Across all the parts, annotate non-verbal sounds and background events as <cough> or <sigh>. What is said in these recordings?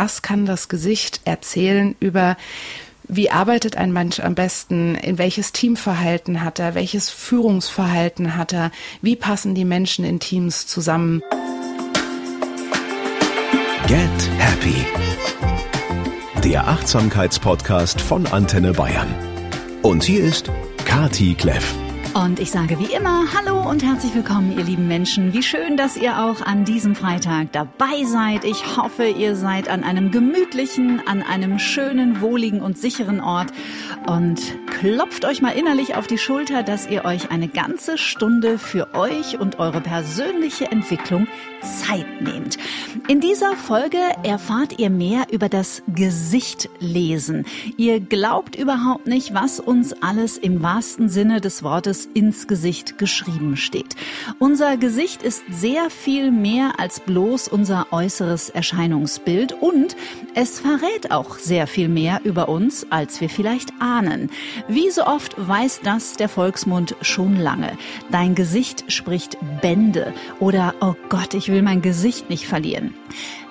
was kann das Gesicht erzählen über wie arbeitet ein Mensch am besten? In welches Teamverhalten hat er? Welches Führungsverhalten hat er? Wie passen die Menschen in Teams zusammen? Get Happy. Der Achtsamkeitspodcast von Antenne Bayern. Und hier ist Kati Kleff. Und ich sage wie immer Hallo und herzlich willkommen, ihr lieben Menschen. Wie schön, dass ihr auch an diesem Freitag dabei seid. Ich hoffe, ihr seid an einem gemütlichen, an einem schönen, wohligen und sicheren Ort und klopft euch mal innerlich auf die Schulter, dass ihr euch eine ganze Stunde für euch und eure persönliche Entwicklung Zeit nehmt. In dieser Folge erfahrt ihr mehr über das Gesicht lesen. Ihr glaubt überhaupt nicht, was uns alles im wahrsten Sinne des Wortes ins Gesicht geschrieben steht. Unser Gesicht ist sehr viel mehr als bloß unser äußeres Erscheinungsbild und es verrät auch sehr viel mehr über uns, als wir vielleicht ahnen. Wie so oft weiß das der Volksmund schon lange. Dein Gesicht spricht Bände oder oh Gott, ich will mein Gesicht nicht verlieren.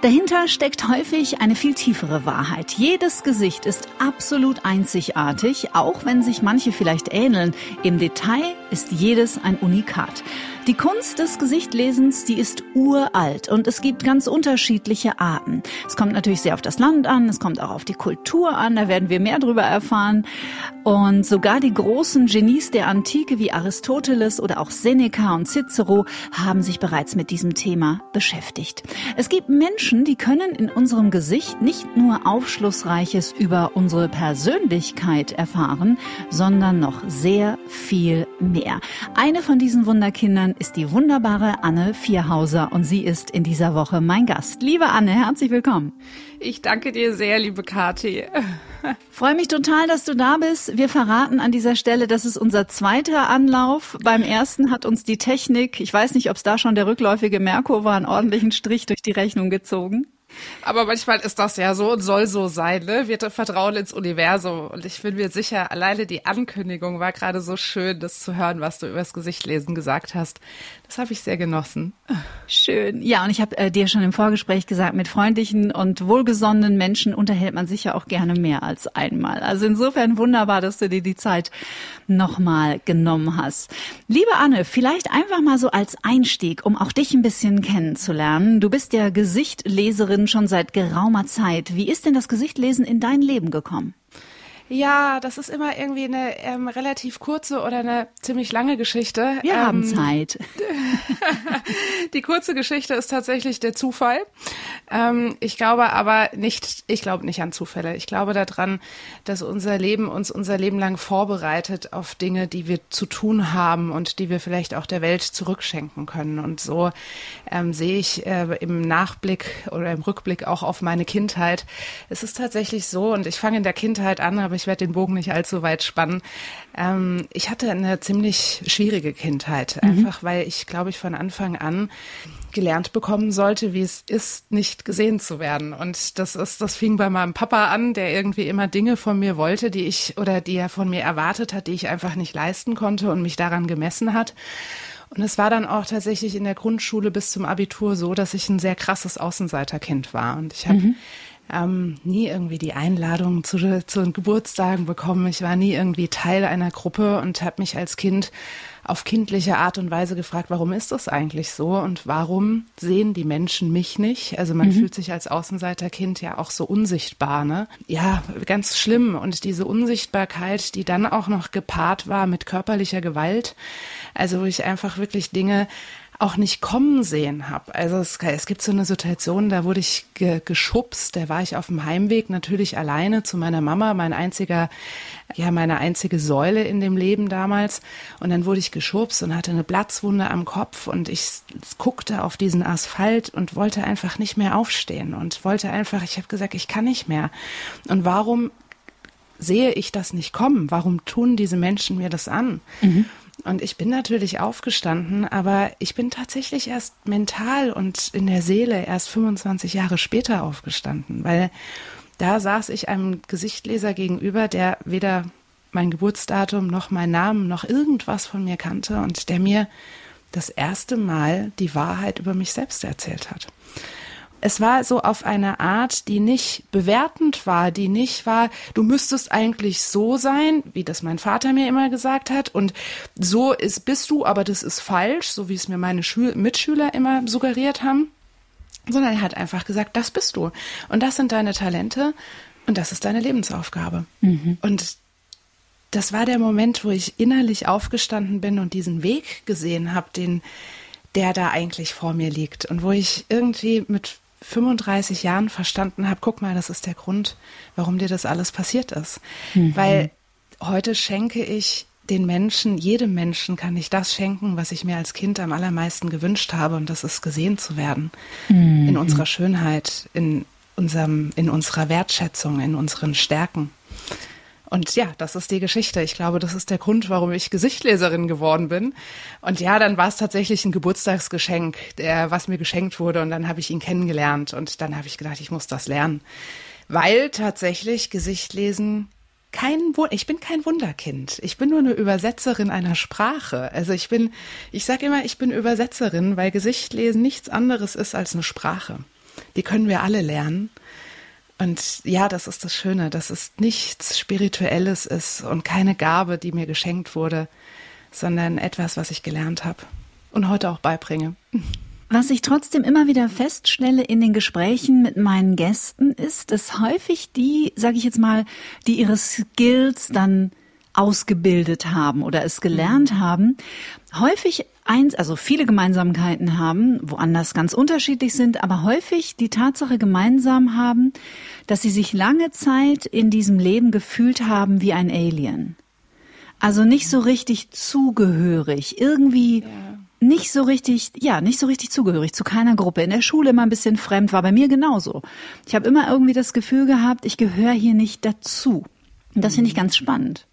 Dahinter steckt häufig eine viel tiefere Wahrheit. Jedes Gesicht ist absolut einzigartig, auch wenn sich manche vielleicht ähneln. Im Detail ist jedes ein Unikat. Die Kunst des Gesichtlesens, die ist uralt und es gibt ganz unterschiedliche Arten. Es kommt natürlich sehr auf das Land an, es kommt auch auf die Kultur an, da werden wir mehr drüber erfahren. Und sogar die großen Genies der Antike wie Aristoteles oder auch Seneca und Cicero haben sich bereits mit diesem Thema beschäftigt. Es gibt Menschen, die können in unserem Gesicht nicht nur Aufschlussreiches über unsere Persönlichkeit erfahren, sondern noch sehr viel mehr. Eine von diesen Wunderkindern ist die wunderbare Anne Vierhauser und sie ist in dieser Woche mein Gast. Liebe Anne, herzlich willkommen. Ich danke dir sehr, liebe Kathi. <laughs> Freue mich total, dass du da bist. Wir verraten an dieser Stelle, das ist unser zweiter Anlauf. Beim ersten hat uns die Technik, ich weiß nicht, ob es da schon der rückläufige Merkur war, einen ordentlichen Strich durch die Rechnung gezogen. Aber manchmal ist das ja so und soll so sein, ne? Wir vertrauen ins Universum. Und ich bin mir sicher, alleine die Ankündigung war gerade so schön, das zu hören, was du übers Gesicht lesen gesagt hast. Das habe ich sehr genossen. Schön. Ja, und ich habe äh, dir schon im Vorgespräch gesagt, mit freundlichen und wohlgesonnenen Menschen unterhält man sich ja auch gerne mehr als einmal. Also insofern wunderbar, dass du dir die Zeit nochmal genommen hast. Liebe Anne, vielleicht einfach mal so als Einstieg, um auch dich ein bisschen kennenzulernen. Du bist ja Gesichtleserin schon seit geraumer Zeit. Wie ist denn das Gesichtlesen in dein Leben gekommen? Ja, das ist immer irgendwie eine ähm, relativ kurze oder eine ziemlich lange Geschichte. Wir ähm, haben Zeit. <laughs> die kurze Geschichte ist tatsächlich der Zufall. Ähm, ich glaube aber nicht, ich glaube nicht an Zufälle. Ich glaube daran, dass unser Leben uns unser Leben lang vorbereitet auf Dinge, die wir zu tun haben und die wir vielleicht auch der Welt zurückschenken können. Und so ähm, sehe ich äh, im Nachblick oder im Rückblick auch auf meine Kindheit. Es ist tatsächlich so, und ich fange in der Kindheit an, aber ich werde den Bogen nicht allzu weit spannen. Ähm, ich hatte eine ziemlich schwierige Kindheit, mhm. einfach weil ich, glaube ich, von Anfang an gelernt bekommen sollte, wie es ist, nicht gesehen zu werden. Und das ist, das fing bei meinem Papa an, der irgendwie immer Dinge von mir wollte, die ich oder die er von mir erwartet hat, die ich einfach nicht leisten konnte und mich daran gemessen hat. Und es war dann auch tatsächlich in der Grundschule bis zum Abitur so, dass ich ein sehr krasses Außenseiterkind war. Und ich habe mhm ähm, nie irgendwie die Einladung zu, zu den Geburtstagen bekommen. Ich war nie irgendwie Teil einer Gruppe und habe mich als Kind auf kindliche Art und Weise gefragt, warum ist das eigentlich so und warum sehen die Menschen mich nicht? Also man mhm. fühlt sich als Außenseiterkind ja auch so unsichtbar, ne? Ja, ganz schlimm. Und diese Unsichtbarkeit, die dann auch noch gepaart war mit körperlicher Gewalt, also wo ich einfach wirklich Dinge auch nicht kommen sehen habe. Also es, es, gibt so eine Situation, da wurde ich ge, geschubst, da war ich auf dem Heimweg natürlich alleine zu meiner Mama, mein einziger, ja, meine einzige Säule in dem Leben damals. Und dann wurde ich geschubst und hatte eine Platzwunde am Kopf und ich guckte auf diesen Asphalt und wollte einfach nicht mehr aufstehen und wollte einfach, ich habe gesagt, ich kann nicht mehr. Und warum sehe ich das nicht kommen? Warum tun diese Menschen mir das an? Mhm. Und ich bin natürlich aufgestanden, aber ich bin tatsächlich erst mental und in der Seele erst 25 Jahre später aufgestanden, weil da saß ich einem Gesichtleser gegenüber, der weder mein Geburtsdatum noch mein Namen noch irgendwas von mir kannte und der mir das erste Mal die Wahrheit über mich selbst erzählt hat. Es war so auf eine Art, die nicht bewertend war, die nicht war, du müsstest eigentlich so sein, wie das mein Vater mir immer gesagt hat, und so ist, bist du, aber das ist falsch, so wie es mir meine Schül Mitschüler immer suggeriert haben, sondern er hat einfach gesagt, das bist du und das sind deine Talente und das ist deine Lebensaufgabe. Mhm. Und das war der Moment, wo ich innerlich aufgestanden bin und diesen Weg gesehen habe, den der da eigentlich vor mir liegt und wo ich irgendwie mit 35 Jahren verstanden habe, guck mal, das ist der Grund, warum dir das alles passiert ist. Mhm. Weil heute schenke ich den Menschen, jedem Menschen kann ich das schenken, was ich mir als Kind am allermeisten gewünscht habe, und das ist gesehen zu werden. Mhm. In unserer Schönheit, in unserem, in unserer Wertschätzung, in unseren Stärken. Und ja, das ist die Geschichte. Ich glaube, das ist der Grund, warum ich Gesichtleserin geworden bin. Und ja, dann war es tatsächlich ein Geburtstagsgeschenk, der, was mir geschenkt wurde. Und dann habe ich ihn kennengelernt. Und dann habe ich gedacht, ich muss das lernen. Weil tatsächlich Gesichtlesen kein, ich bin kein Wunderkind. Ich bin nur eine Übersetzerin einer Sprache. Also ich bin, ich sage immer, ich bin Übersetzerin, weil Gesichtlesen nichts anderes ist als eine Sprache. Die können wir alle lernen. Und ja, das ist das Schöne, dass es nichts Spirituelles ist und keine Gabe, die mir geschenkt wurde, sondern etwas, was ich gelernt habe und heute auch beibringe. Was ich trotzdem immer wieder feststelle in den Gesprächen mit meinen Gästen ist, dass häufig die, sage ich jetzt mal, die ihre Skills dann ausgebildet haben oder es gelernt mhm. haben, häufig eins, also viele Gemeinsamkeiten haben, woanders ganz unterschiedlich sind, aber häufig die Tatsache gemeinsam haben, dass sie sich lange Zeit in diesem Leben gefühlt haben wie ein Alien. Also nicht so richtig zugehörig, irgendwie ja. nicht so richtig, ja, nicht so richtig zugehörig zu keiner Gruppe. In der Schule immer ein bisschen fremd, war bei mir genauso. Ich habe immer irgendwie das Gefühl gehabt, ich gehöre hier nicht dazu. Und das finde ich ganz spannend.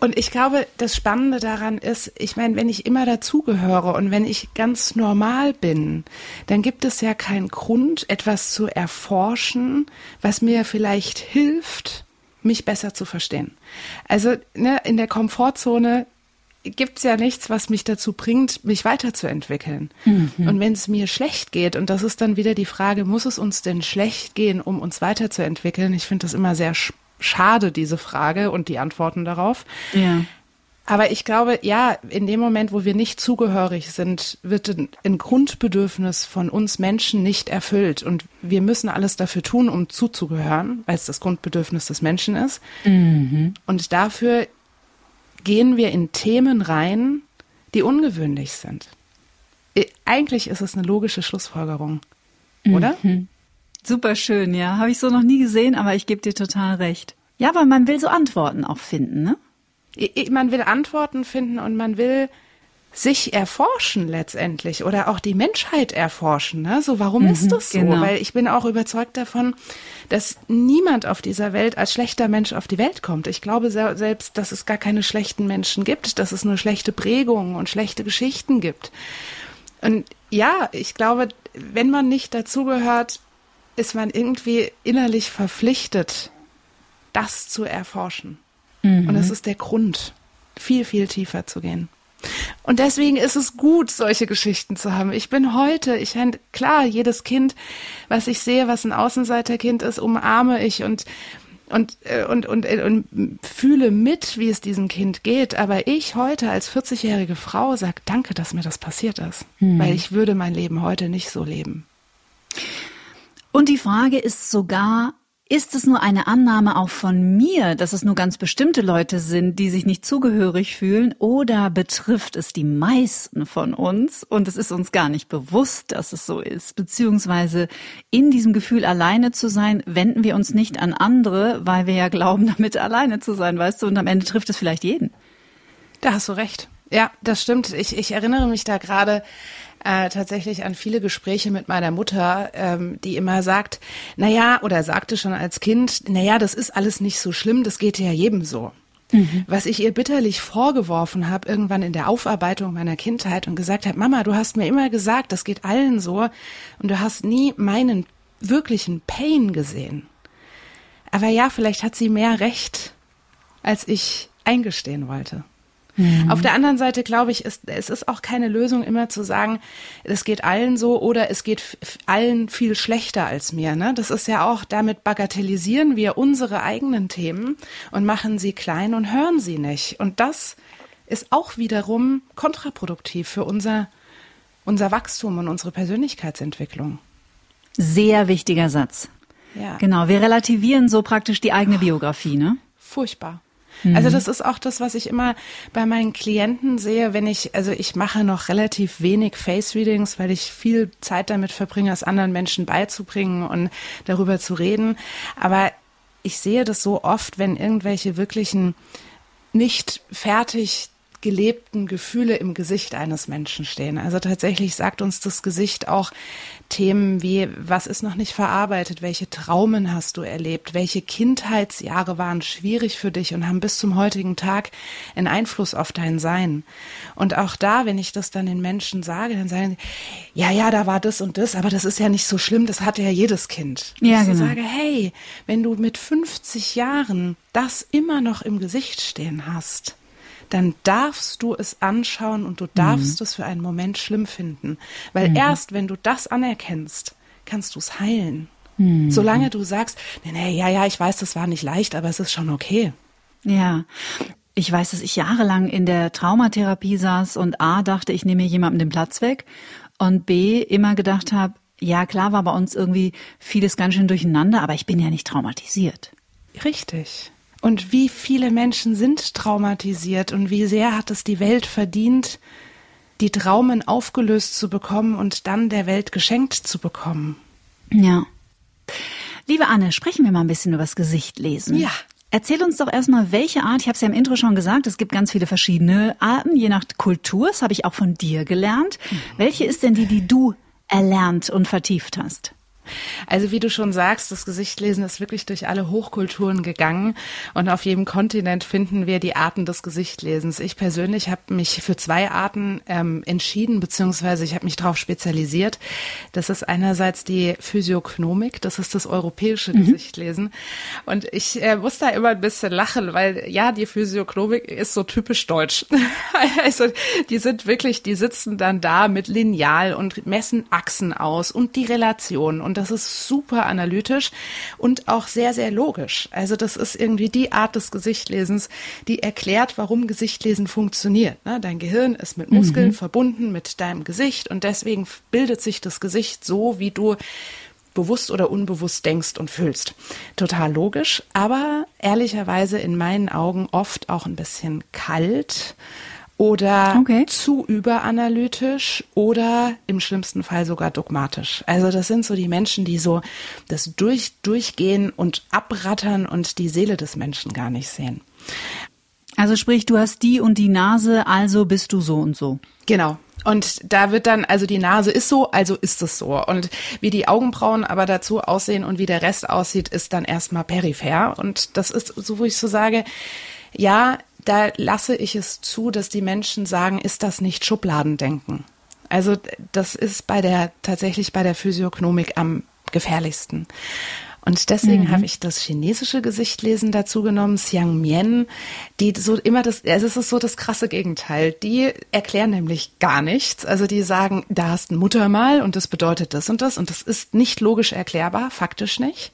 Und ich glaube, das Spannende daran ist, ich meine, wenn ich immer dazugehöre und wenn ich ganz normal bin, dann gibt es ja keinen Grund, etwas zu erforschen, was mir vielleicht hilft, mich besser zu verstehen. Also ne, in der Komfortzone gibt es ja nichts, was mich dazu bringt, mich weiterzuentwickeln. Mhm. Und wenn es mir schlecht geht, und das ist dann wieder die Frage, muss es uns denn schlecht gehen, um uns weiterzuentwickeln? Ich finde das immer sehr spannend schade, diese Frage und die Antworten darauf. Ja. Aber ich glaube, ja, in dem Moment, wo wir nicht zugehörig sind, wird ein Grundbedürfnis von uns Menschen nicht erfüllt. Und wir müssen alles dafür tun, um zuzugehören, weil es das Grundbedürfnis des Menschen ist. Mhm. Und dafür gehen wir in Themen rein, die ungewöhnlich sind. Eigentlich ist es eine logische Schlussfolgerung, oder? Super schön, ja. Habe ich so noch nie gesehen, aber ich gebe dir total recht. Ja, weil man will so Antworten auch finden, ne? Man will Antworten finden und man will sich erforschen letztendlich oder auch die Menschheit erforschen. Ne? So, warum mhm, ist das so? Genau. Weil ich bin auch überzeugt davon, dass niemand auf dieser Welt als schlechter Mensch auf die Welt kommt. Ich glaube selbst, dass es gar keine schlechten Menschen gibt, dass es nur schlechte Prägungen und schlechte Geschichten gibt. Und ja, ich glaube, wenn man nicht dazugehört, ist man irgendwie innerlich verpflichtet, das zu erforschen. Mhm. Und das ist der Grund, viel, viel tiefer zu gehen. Und deswegen ist es gut, solche Geschichten zu haben. Ich bin heute, ich klar, jedes Kind, was ich sehe, was ein Außenseiterkind ist, umarme ich und und, äh, und, und, äh, und fühle mit, wie es diesem Kind geht. Aber ich heute als 40-jährige Frau sage, danke, dass mir das passiert ist. Mhm. Weil ich würde mein Leben heute nicht so leben. Und die Frage ist sogar, ist es nur eine Annahme auch von mir, dass es nur ganz bestimmte Leute sind, die sich nicht zugehörig fühlen, oder betrifft es die meisten von uns und es ist uns gar nicht bewusst, dass es so ist? Beziehungsweise in diesem Gefühl alleine zu sein, wenden wir uns nicht an andere, weil wir ja glauben, <laughs> damit alleine zu sein, weißt du, und am Ende trifft es vielleicht jeden. Da hast du recht. Ja, das stimmt. Ich, ich erinnere mich da gerade äh, tatsächlich an viele Gespräche mit meiner Mutter, ähm, die immer sagt, na ja, oder sagte schon als Kind, na ja, das ist alles nicht so schlimm, das geht ja jedem so. Mhm. Was ich ihr bitterlich vorgeworfen habe, irgendwann in der Aufarbeitung meiner Kindheit und gesagt habe, Mama, du hast mir immer gesagt, das geht allen so und du hast nie meinen wirklichen Pain gesehen. Aber ja, vielleicht hat sie mehr Recht, als ich eingestehen wollte. Mhm. Auf der anderen Seite glaube ich, ist, es ist auch keine Lösung immer zu sagen, es geht allen so oder es geht allen viel schlechter als mir. Ne? Das ist ja auch, damit bagatellisieren wir unsere eigenen Themen und machen sie klein und hören sie nicht. Und das ist auch wiederum kontraproduktiv für unser, unser Wachstum und unsere Persönlichkeitsentwicklung. Sehr wichtiger Satz. Ja. Genau, wir relativieren so praktisch die eigene Biografie, ne? Furchtbar. Also das ist auch das, was ich immer bei meinen Klienten sehe, wenn ich, also ich mache noch relativ wenig Face-Readings, weil ich viel Zeit damit verbringe, es anderen Menschen beizubringen und darüber zu reden. Aber ich sehe das so oft, wenn irgendwelche wirklichen nicht fertig gelebten Gefühle im Gesicht eines Menschen stehen. Also tatsächlich sagt uns das Gesicht auch Themen wie, was ist noch nicht verarbeitet, welche Traumen hast du erlebt, welche Kindheitsjahre waren schwierig für dich und haben bis zum heutigen Tag einen Einfluss auf dein Sein. Und auch da, wenn ich das dann den Menschen sage, dann sagen sie, ja, ja, da war das und das, aber das ist ja nicht so schlimm, das hatte ja jedes Kind. Ja, und ich genau. sage, hey, wenn du mit 50 Jahren das immer noch im Gesicht stehen hast, dann darfst du es anschauen und du darfst mhm. es für einen Moment schlimm finden. Weil mhm. erst wenn du das anerkennst, kannst du es heilen. Mhm. Solange du sagst, nee, nee, ja, ja, ich weiß, das war nicht leicht, aber es ist schon okay. Ja. Ich weiß, dass ich jahrelang in der Traumatherapie saß und A dachte, ich nehme jemandem den Platz weg und B immer gedacht habe, ja, klar war bei uns irgendwie vieles ganz schön durcheinander, aber ich bin ja nicht traumatisiert. Richtig. Und wie viele Menschen sind traumatisiert und wie sehr hat es die Welt verdient, die Traumen aufgelöst zu bekommen und dann der Welt geschenkt zu bekommen. Ja. Liebe Anne, sprechen wir mal ein bisschen über das Gesicht lesen. Ja. Erzähl uns doch erstmal, welche Art, ich habe es ja im Intro schon gesagt, es gibt ganz viele verschiedene Arten, je nach Kultur, das habe ich auch von dir gelernt. Mhm. Welche ist denn die, die du erlernt und vertieft hast? Also wie du schon sagst, das Gesichtlesen ist wirklich durch alle Hochkulturen gegangen und auf jedem Kontinent finden wir die Arten des Gesichtlesens. Ich persönlich habe mich für zwei Arten ähm, entschieden, beziehungsweise ich habe mich darauf spezialisiert. Das ist einerseits die Physiognomik, das ist das europäische mhm. Gesichtlesen. Und ich äh, muss da immer ein bisschen lachen, weil ja, die Physiognomik ist so typisch deutsch. <laughs> also die sind wirklich, die sitzen dann da mit Lineal und messen Achsen aus und die Relation und das ist super analytisch und auch sehr, sehr logisch. Also das ist irgendwie die Art des Gesichtlesens, die erklärt, warum Gesichtlesen funktioniert. Ne? Dein Gehirn ist mit Muskeln mhm. verbunden mit deinem Gesicht und deswegen bildet sich das Gesicht so, wie du bewusst oder unbewusst denkst und fühlst. Total logisch, aber ehrlicherweise in meinen Augen oft auch ein bisschen kalt oder okay. zu überanalytisch oder im schlimmsten Fall sogar dogmatisch. Also das sind so die Menschen, die so das durch, durchgehen und abrattern und die Seele des Menschen gar nicht sehen. Also sprich, du hast die und die Nase, also bist du so und so. Genau. Und da wird dann, also die Nase ist so, also ist es so. Und wie die Augenbrauen aber dazu aussehen und wie der Rest aussieht, ist dann erstmal peripher. Und das ist so, wo ich so sage, ja, da lasse ich es zu, dass die Menschen sagen, ist das nicht Schubladendenken? Also das ist bei der tatsächlich bei der Physiognomik am gefährlichsten. Und deswegen mhm. habe ich das chinesische Gesichtlesen dazu genommen, Xiang Mian, die so immer das, also es ist so das krasse Gegenteil. Die erklären nämlich gar nichts. Also die sagen, da hast ein Muttermal und das bedeutet das und das und das ist nicht logisch erklärbar, faktisch nicht.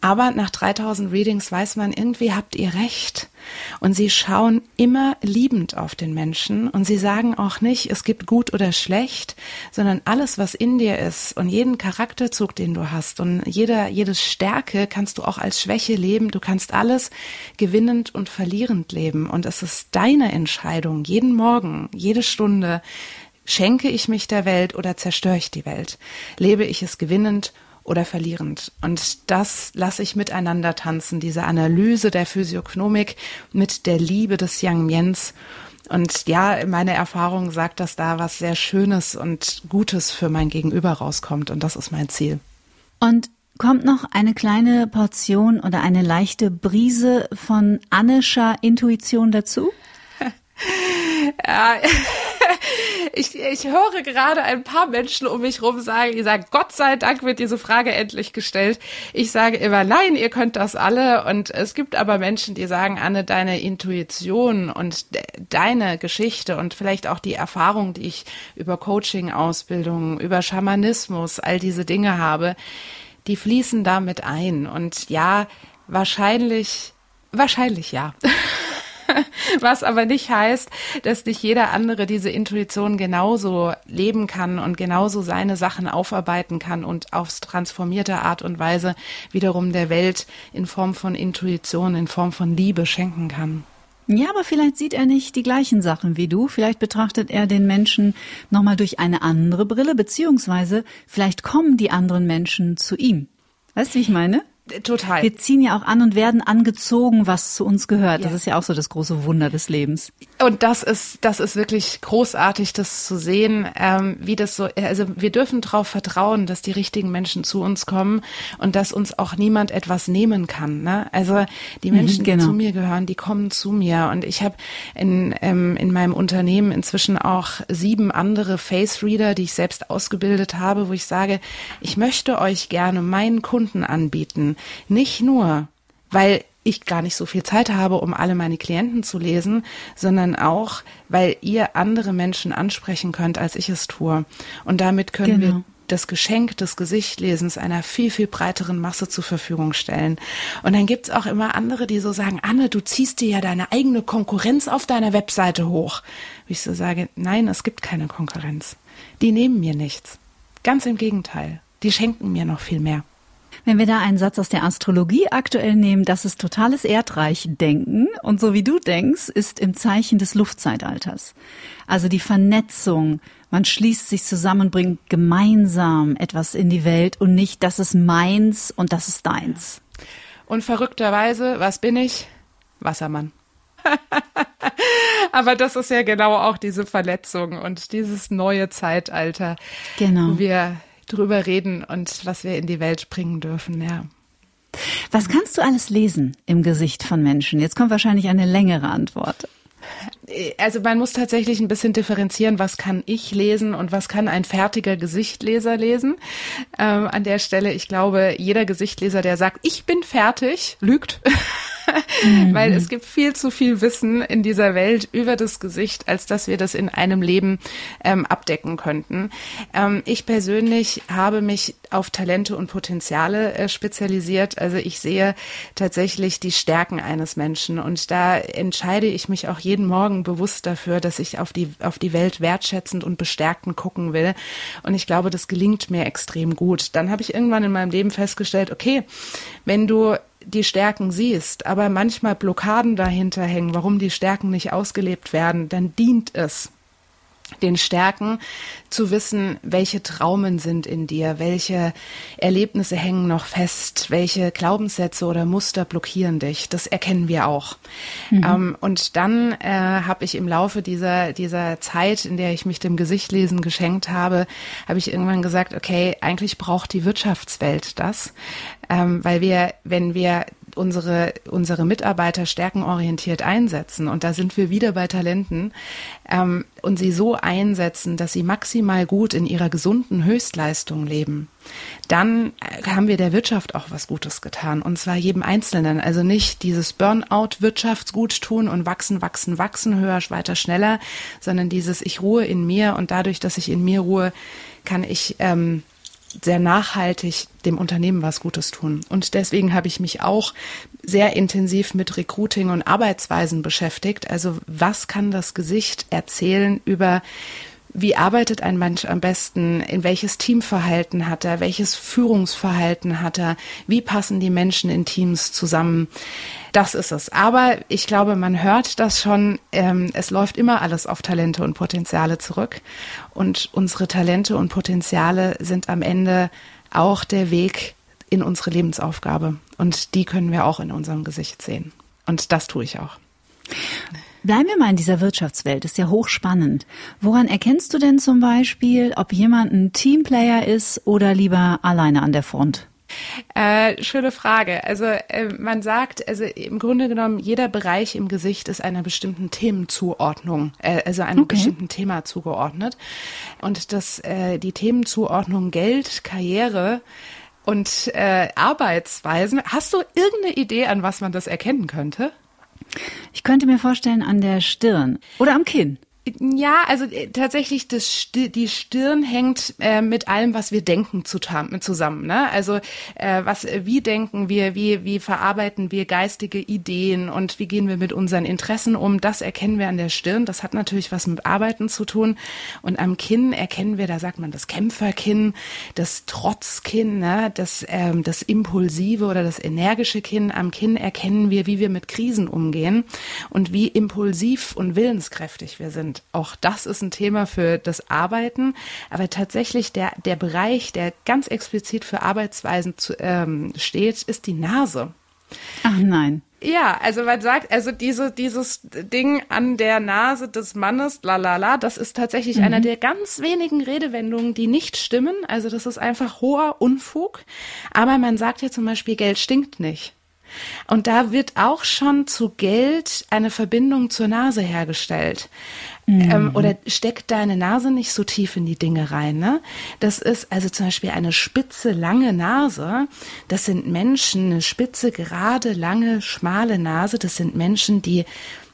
Aber nach 3000 Readings weiß man, irgendwie habt ihr recht. Und sie schauen immer liebend auf den Menschen und sie sagen auch nicht, es gibt gut oder schlecht, sondern alles, was in dir ist und jeden Charakterzug, den du hast und jeder, jedes Stärke kannst du auch als Schwäche leben. Du kannst alles gewinnend und verlierend leben. Und es ist deine Entscheidung, jeden Morgen, jede Stunde, schenke ich mich der Welt oder zerstöre ich die Welt? Lebe ich es gewinnend oder verlierend. Und das lasse ich miteinander tanzen, diese Analyse der Physiognomik mit der Liebe des Yang Miens. Und ja, meine Erfahrung sagt, dass da was sehr Schönes und Gutes für mein Gegenüber rauskommt. Und das ist mein Ziel. Und kommt noch eine kleine Portion oder eine leichte Brise von Annescher Intuition dazu? <laughs> <laughs> ja, ich, ich höre gerade ein paar Menschen um mich rum sagen, die sagen, Gott sei Dank wird diese Frage endlich gestellt. Ich sage immer, nein, ihr könnt das alle. Und es gibt aber Menschen, die sagen, Anne, deine Intuition und deine Geschichte und vielleicht auch die Erfahrung, die ich über Coaching-Ausbildung, über Schamanismus, all diese Dinge habe, die fließen damit ein. Und ja, wahrscheinlich, wahrscheinlich ja. <laughs> <laughs> Was aber nicht heißt, dass nicht jeder andere diese Intuition genauso leben kann und genauso seine Sachen aufarbeiten kann und auf transformierte Art und Weise wiederum der Welt in Form von Intuition, in Form von Liebe schenken kann. Ja, aber vielleicht sieht er nicht die gleichen Sachen wie du. Vielleicht betrachtet er den Menschen nochmal durch eine andere Brille, beziehungsweise vielleicht kommen die anderen Menschen zu ihm. Weißt du, wie ich meine? Total. Wir ziehen ja auch an und werden angezogen, was zu uns gehört. Ja. Das ist ja auch so das große Wunder des Lebens. Und das ist, das ist wirklich großartig, das zu sehen, ähm, wie das so, also wir dürfen darauf vertrauen, dass die richtigen Menschen zu uns kommen und dass uns auch niemand etwas nehmen kann. Ne? Also die mhm, Menschen, mhm, genau. die zu mir gehören, die kommen zu mir. Und ich habe in, ähm, in meinem Unternehmen inzwischen auch sieben andere Face Reader, die ich selbst ausgebildet habe, wo ich sage, ich möchte euch gerne meinen Kunden anbieten nicht nur, weil ich gar nicht so viel Zeit habe, um alle meine Klienten zu lesen, sondern auch, weil ihr andere Menschen ansprechen könnt, als ich es tue. Und damit können genau. wir das Geschenk des Gesichtlesens einer viel, viel breiteren Masse zur Verfügung stellen. Und dann gibt's auch immer andere, die so sagen, Anne, du ziehst dir ja deine eigene Konkurrenz auf deiner Webseite hoch. Wie ich so sage, nein, es gibt keine Konkurrenz. Die nehmen mir nichts. Ganz im Gegenteil. Die schenken mir noch viel mehr. Wenn wir da einen Satz aus der Astrologie aktuell nehmen, das ist totales Erdreich-Denken und so wie du denkst, ist im Zeichen des Luftzeitalters. Also die Vernetzung, man schließt sich zusammen bringt gemeinsam etwas in die Welt und nicht, das ist meins und das ist deins. Und verrückterweise, was bin ich? Wassermann. <laughs> Aber das ist ja genau auch diese Verletzung und dieses neue Zeitalter, genau. wir drüber reden und was wir in die Welt bringen dürfen, ja. Was kannst du alles lesen im Gesicht von Menschen? Jetzt kommt wahrscheinlich eine längere Antwort. Also man muss tatsächlich ein bisschen differenzieren, was kann ich lesen und was kann ein fertiger Gesichtleser lesen. Ähm, an der Stelle, ich glaube, jeder Gesichtleser, der sagt, ich bin fertig, lügt. <laughs> <laughs> mhm. weil es gibt viel zu viel Wissen in dieser Welt über das Gesicht, als dass wir das in einem Leben ähm, abdecken könnten. Ähm, ich persönlich habe mich auf Talente und Potenziale äh, spezialisiert. Also ich sehe tatsächlich die Stärken eines Menschen und da entscheide ich mich auch jeden Morgen bewusst dafür, dass ich auf die, auf die Welt wertschätzend und bestärkend gucken will. Und ich glaube, das gelingt mir extrem gut. Dann habe ich irgendwann in meinem Leben festgestellt, okay, wenn du die Stärken siehst, aber manchmal Blockaden dahinter hängen, warum die Stärken nicht ausgelebt werden, dann dient es den Stärken zu wissen, welche Traumen sind in dir, welche Erlebnisse hängen noch fest, welche Glaubenssätze oder Muster blockieren dich. Das erkennen wir auch. Mhm. Ähm, und dann äh, habe ich im Laufe dieser, dieser Zeit, in der ich mich dem Gesichtlesen geschenkt habe, habe ich irgendwann gesagt, okay, eigentlich braucht die Wirtschaftswelt das ähm, weil wir, wenn wir unsere, unsere Mitarbeiter stärkenorientiert einsetzen, und da sind wir wieder bei Talenten, ähm, und sie so einsetzen, dass sie maximal gut in ihrer gesunden Höchstleistung leben, dann haben wir der Wirtschaft auch was Gutes getan. Und zwar jedem Einzelnen. Also nicht dieses Burnout-Wirtschaftsgut tun und wachsen, wachsen, wachsen, höher, weiter, schneller, sondern dieses Ich ruhe in mir und dadurch, dass ich in mir ruhe, kann ich ähm, sehr nachhaltig dem Unternehmen was Gutes tun. Und deswegen habe ich mich auch sehr intensiv mit Recruiting und Arbeitsweisen beschäftigt. Also was kann das Gesicht erzählen über wie arbeitet ein Mensch am besten, in welches Teamverhalten hat er, welches Führungsverhalten hat er, wie passen die Menschen in Teams zusammen. Das ist es. Aber ich glaube, man hört das schon, ähm, es läuft immer alles auf Talente und Potenziale zurück. Und unsere Talente und Potenziale sind am Ende auch der Weg in unsere Lebensaufgabe. Und die können wir auch in unserem Gesicht sehen. Und das tue ich auch. Bleiben wir mal in dieser Wirtschaftswelt, ist ja hochspannend. Woran erkennst du denn zum Beispiel, ob jemand ein Teamplayer ist oder lieber alleine an der Front? Äh, schöne Frage. Also äh, man sagt, also im Grunde genommen, jeder Bereich im Gesicht ist einer bestimmten Themenzuordnung, äh, also einem okay. bestimmten Thema zugeordnet. Und dass äh, die Themenzuordnung Geld, Karriere und äh, Arbeitsweisen. Hast du irgendeine Idee, an was man das erkennen könnte? Ich könnte mir vorstellen, an der Stirn oder am Kinn. Ja, also äh, tatsächlich das, die Stirn hängt äh, mit allem, was wir denken, zusammen. Ne? Also äh, was, wie denken wir, wie, wie verarbeiten wir geistige Ideen und wie gehen wir mit unseren Interessen um? Das erkennen wir an der Stirn. Das hat natürlich was mit Arbeiten zu tun. Und am Kinn erkennen wir, da sagt man das Kämpferkinn, das Trotzkinn, ne? das, ähm, das impulsive oder das energische Kinn. Am Kinn erkennen wir, wie wir mit Krisen umgehen und wie impulsiv und willenskräftig wir sind auch das ist ein Thema für das Arbeiten. Aber tatsächlich der, der Bereich, der ganz explizit für Arbeitsweisen zu, ähm, steht, ist die Nase. Ach nein. Ja, also man sagt, also diese, dieses Ding an der Nase des Mannes, la la la, das ist tatsächlich mhm. einer der ganz wenigen Redewendungen, die nicht stimmen. Also das ist einfach hoher Unfug. Aber man sagt ja zum Beispiel, Geld stinkt nicht. Und da wird auch schon zu Geld eine Verbindung zur Nase hergestellt. Mhm. Ähm, oder steck deine Nase nicht so tief in die Dinge rein. Ne? Das ist also zum Beispiel eine spitze, lange Nase. Das sind Menschen, eine spitze, gerade, lange, schmale Nase. Das sind Menschen, die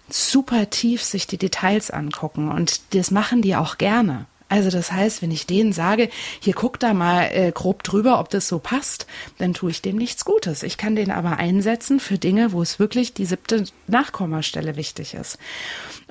super tief sich die Details angucken. Und das machen die auch gerne. Also das heißt, wenn ich denen sage, hier guck da mal äh, grob drüber, ob das so passt, dann tue ich dem nichts Gutes. Ich kann den aber einsetzen für Dinge, wo es wirklich die siebte Nachkommastelle wichtig ist.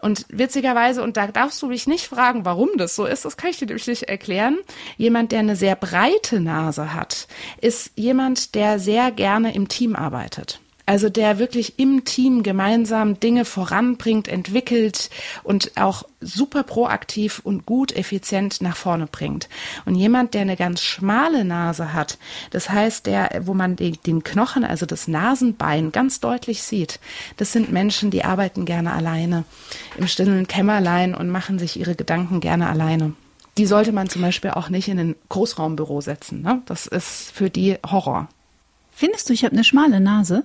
Und witzigerweise, und da darfst du mich nicht fragen, warum das so ist, das kann ich dir nämlich nicht erklären. Jemand, der eine sehr breite Nase hat, ist jemand, der sehr gerne im Team arbeitet. Also der wirklich im Team gemeinsam Dinge voranbringt, entwickelt und auch super proaktiv und gut effizient nach vorne bringt. Und jemand, der eine ganz schmale Nase hat, das heißt, der, wo man den, den Knochen, also das Nasenbein ganz deutlich sieht, das sind Menschen, die arbeiten gerne alleine im stillen Kämmerlein und machen sich ihre Gedanken gerne alleine. Die sollte man zum Beispiel auch nicht in ein Großraumbüro setzen. Ne? Das ist für die Horror. Findest du, ich habe eine schmale Nase?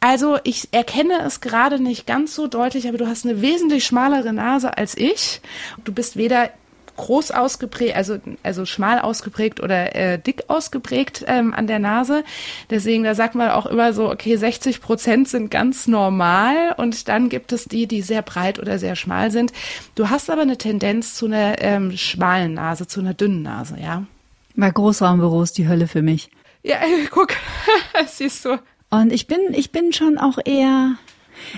Also ich erkenne es gerade nicht ganz so deutlich, aber du hast eine wesentlich schmalere Nase als ich. Du bist weder groß ausgeprägt, also also schmal ausgeprägt oder äh, dick ausgeprägt ähm, an der Nase. Deswegen, da sagt man auch immer so, okay, 60 Prozent sind ganz normal und dann gibt es die, die sehr breit oder sehr schmal sind. Du hast aber eine Tendenz zu einer ähm, schmalen Nase, zu einer dünnen Nase, ja. Bei Großraumbüros die Hölle für mich. Ja, <laughs> guck, <laughs> siehst du. Und ich bin, ich bin schon auch eher,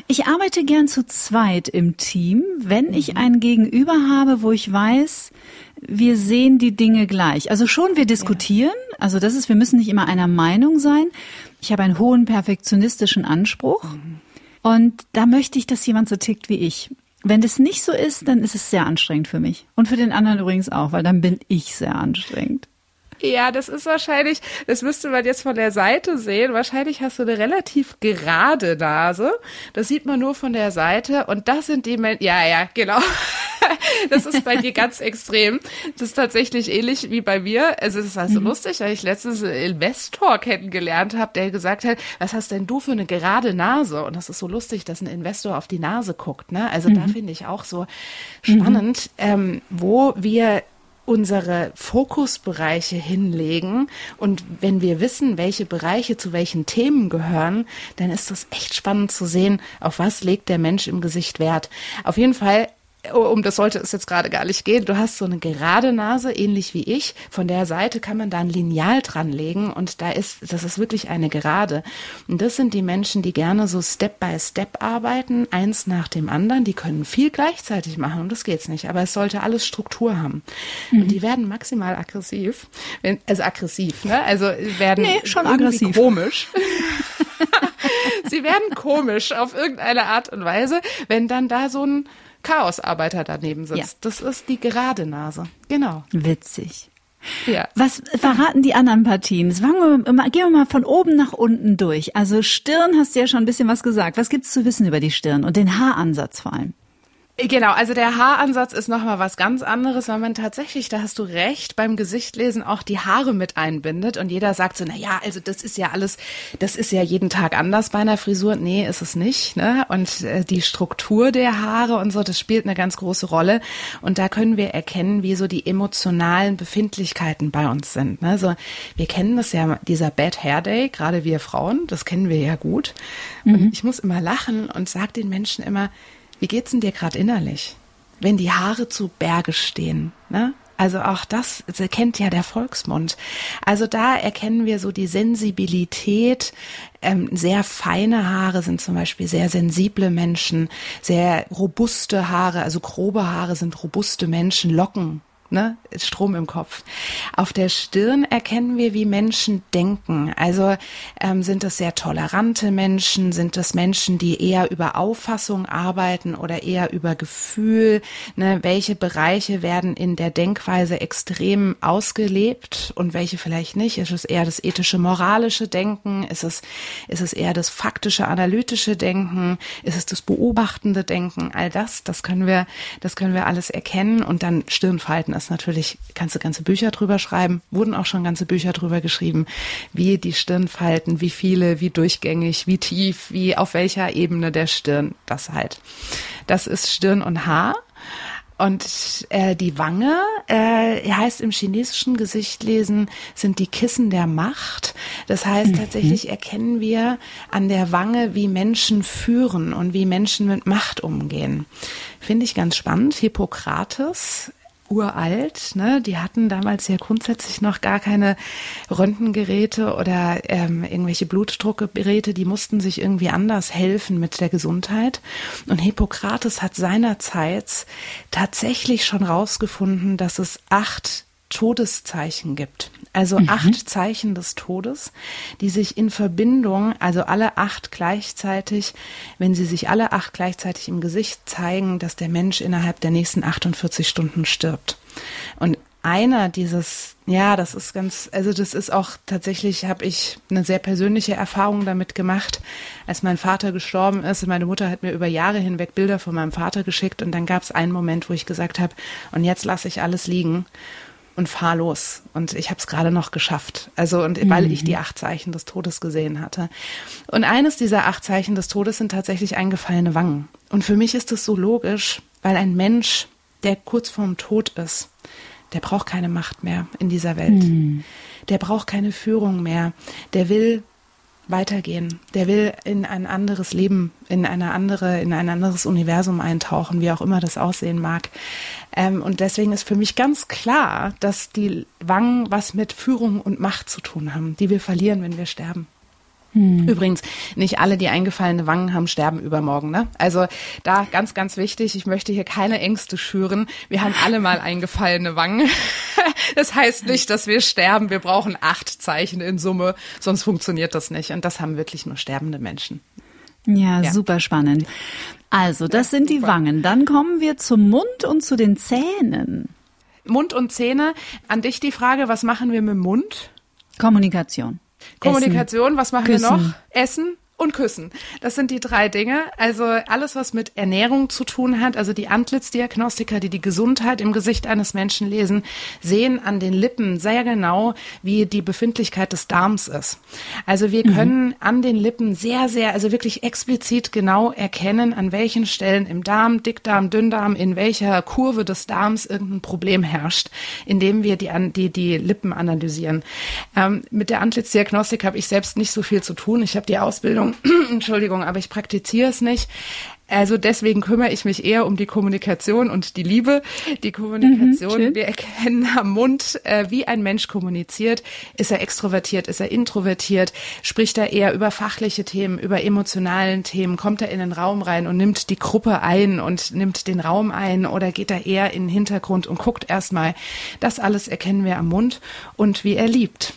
ich arbeite gern zu zweit im Team, wenn ich mhm. ein Gegenüber habe, wo ich weiß, wir sehen die Dinge gleich. Also schon, wir diskutieren. Also das ist, wir müssen nicht immer einer Meinung sein. Ich habe einen hohen perfektionistischen Anspruch. Mhm. Und da möchte ich, dass jemand so tickt wie ich. Wenn das nicht so ist, dann ist es sehr anstrengend für mich. Und für den anderen übrigens auch, weil dann bin ich sehr anstrengend. Ja, das ist wahrscheinlich, das müsste man jetzt von der Seite sehen. Wahrscheinlich hast du eine relativ gerade Nase. Das sieht man nur von der Seite. Und das sind die Menschen, ja, ja, genau. <laughs> Das ist bei dir ganz extrem. Das ist tatsächlich ähnlich wie bei mir. Also es ist also mhm. lustig, weil ich letztens einen Investor kennengelernt habe, der gesagt hat, was hast denn du für eine gerade Nase? Und das ist so lustig, dass ein Investor auf die Nase guckt. Ne? Also mhm. da finde ich auch so spannend, mhm. ähm, wo wir unsere Fokusbereiche hinlegen. Und wenn wir wissen, welche Bereiche zu welchen Themen gehören, dann ist das echt spannend zu sehen, auf was legt der Mensch im Gesicht Wert. Auf jeden Fall um das sollte es jetzt gerade gar nicht gehen. Du hast so eine gerade Nase, ähnlich wie ich. Von der Seite kann man da ein Lineal dranlegen und da ist, das ist wirklich eine Gerade. Und das sind die Menschen, die gerne so Step by Step arbeiten, eins nach dem anderen. Die können viel gleichzeitig machen und das geht's nicht. Aber es sollte alles Struktur haben. Mhm. Und die werden maximal aggressiv. Wenn, also aggressiv, ne? Also werden nee, schon aggressiv. komisch. <laughs> Sie werden komisch auf irgendeine Art und Weise, wenn dann da so ein Chaosarbeiter daneben sitzt. Ja. Das ist die gerade Nase. Genau. Witzig. Ja. Was verraten die anderen Partien? Fangen wir, gehen wir mal von oben nach unten durch. Also Stirn hast du ja schon ein bisschen was gesagt. Was gibt's zu wissen über die Stirn und den Haaransatz vor allem? Genau, also der Haaransatz ist nochmal was ganz anderes, weil man tatsächlich, da hast du recht, beim Gesichtlesen auch die Haare mit einbindet und jeder sagt so, na ja, also das ist ja alles, das ist ja jeden Tag anders bei einer Frisur. Nee, ist es nicht, ne? Und äh, die Struktur der Haare und so, das spielt eine ganz große Rolle und da können wir erkennen, wie so die emotionalen Befindlichkeiten bei uns sind, ne? So, wir kennen das ja, dieser Bad Hair Day, gerade wir Frauen, das kennen wir ja gut. Mhm. Und ich muss immer lachen und sag den Menschen immer, wie geht's denn dir gerade innerlich? Wenn die Haare zu Berge stehen, ne? Also auch das kennt ja der Volksmund. Also da erkennen wir so die Sensibilität. Ähm, sehr feine Haare sind zum Beispiel sehr sensible Menschen. Sehr robuste Haare, also grobe Haare sind robuste Menschen. Locken ne? Strom im Kopf. Auf der Stirn erkennen wir, wie Menschen denken. Also ähm, sind es sehr tolerante Menschen, sind es Menschen, die eher über Auffassung arbeiten oder eher über Gefühl? Ne? Welche Bereiche werden in der Denkweise extrem ausgelebt und welche vielleicht nicht? Ist es eher das ethische, moralische Denken? Ist es, ist es eher das faktische, analytische Denken? Ist es das beobachtende Denken? All das, das können wir, das können wir alles erkennen und dann Stirnfalten ist natürlich, kannst du ganze Bücher drüber schreiben, wurden auch schon ganze Bücher drüber geschrieben, wie die Stirnfalten, wie viele, wie durchgängig, wie tief, wie auf welcher Ebene der Stirn, das halt. Das ist Stirn und Haar. Und äh, die Wange äh, heißt im chinesischen Gesichtlesen sind die Kissen der Macht. Das heißt, mhm. tatsächlich erkennen wir an der Wange, wie Menschen führen und wie Menschen mit Macht umgehen. Finde ich ganz spannend. Hippokrates uralt. Ne? Die hatten damals ja grundsätzlich noch gar keine Röntgengeräte oder ähm, irgendwelche Blutdruckgeräte. Die mussten sich irgendwie anders helfen mit der Gesundheit. Und Hippokrates hat seinerzeit tatsächlich schon rausgefunden, dass es acht Todeszeichen gibt. Also mhm. acht Zeichen des Todes, die sich in Verbindung, also alle acht gleichzeitig, wenn sie sich alle acht gleichzeitig im Gesicht zeigen, dass der Mensch innerhalb der nächsten 48 Stunden stirbt. Und einer dieses, ja, das ist ganz, also das ist auch tatsächlich, habe ich eine sehr persönliche Erfahrung damit gemacht, als mein Vater gestorben ist. Meine Mutter hat mir über Jahre hinweg Bilder von meinem Vater geschickt und dann gab es einen Moment, wo ich gesagt habe, und jetzt lasse ich alles liegen und fahr los. Und ich habe es gerade noch geschafft. Also, und weil ich die mhm. acht Zeichen des Todes gesehen hatte. Und eines dieser acht Zeichen des Todes sind tatsächlich eingefallene Wangen. Und für mich ist es so logisch, weil ein Mensch, der kurz vorm Tod ist, der braucht keine Macht mehr in dieser Welt. Mhm. Der braucht keine Führung mehr. Der will weitergehen. Der will in ein anderes Leben, in eine andere, in ein anderes Universum eintauchen, wie auch immer das aussehen mag. Ähm, und deswegen ist für mich ganz klar, dass die Wangen was mit Führung und Macht zu tun haben, die wir verlieren, wenn wir sterben. Hm. Übrigens, nicht alle, die eingefallene Wangen haben, sterben übermorgen. Ne? Also da ganz, ganz wichtig, ich möchte hier keine Ängste schüren. Wir haben alle mal eingefallene Wangen. <laughs> das heißt nicht, dass wir sterben. Wir brauchen acht Zeichen in Summe, sonst funktioniert das nicht. Und das haben wirklich nur sterbende Menschen. Ja, ja. super spannend. Also, das ja, sind die Wangen. Dann kommen wir zum Mund und zu den Zähnen. Mund und Zähne. An dich die Frage, was machen wir mit dem Mund? Kommunikation. Kommunikation, Essen. was machen Küssen. wir noch? Essen und Küssen. Das sind die drei Dinge. Also alles, was mit Ernährung zu tun hat, also die Antlitzdiagnostiker, die die Gesundheit im Gesicht eines Menschen lesen, sehen an den Lippen sehr genau, wie die Befindlichkeit des Darms ist. Also wir mhm. können an den Lippen sehr, sehr, also wirklich explizit genau erkennen, an welchen Stellen im Darm, Dickdarm, Dünndarm, in welcher Kurve des Darms irgendein Problem herrscht, indem wir die, die, die Lippen analysieren. Ähm, mit der Antlitzdiagnostik habe ich selbst nicht so viel zu tun. Ich habe die Ausbildung <clears throat> Entschuldigung, aber ich praktiziere es nicht. Also deswegen kümmere ich mich eher um die Kommunikation und die Liebe. Die Kommunikation, mhm, wir erkennen am Mund, äh, wie ein Mensch kommuniziert. Ist er extrovertiert, ist er introvertiert? Spricht er eher über fachliche Themen, über emotionalen Themen? Kommt er in den Raum rein und nimmt die Gruppe ein und nimmt den Raum ein? Oder geht er eher in den Hintergrund und guckt erstmal? Das alles erkennen wir am Mund und wie er liebt.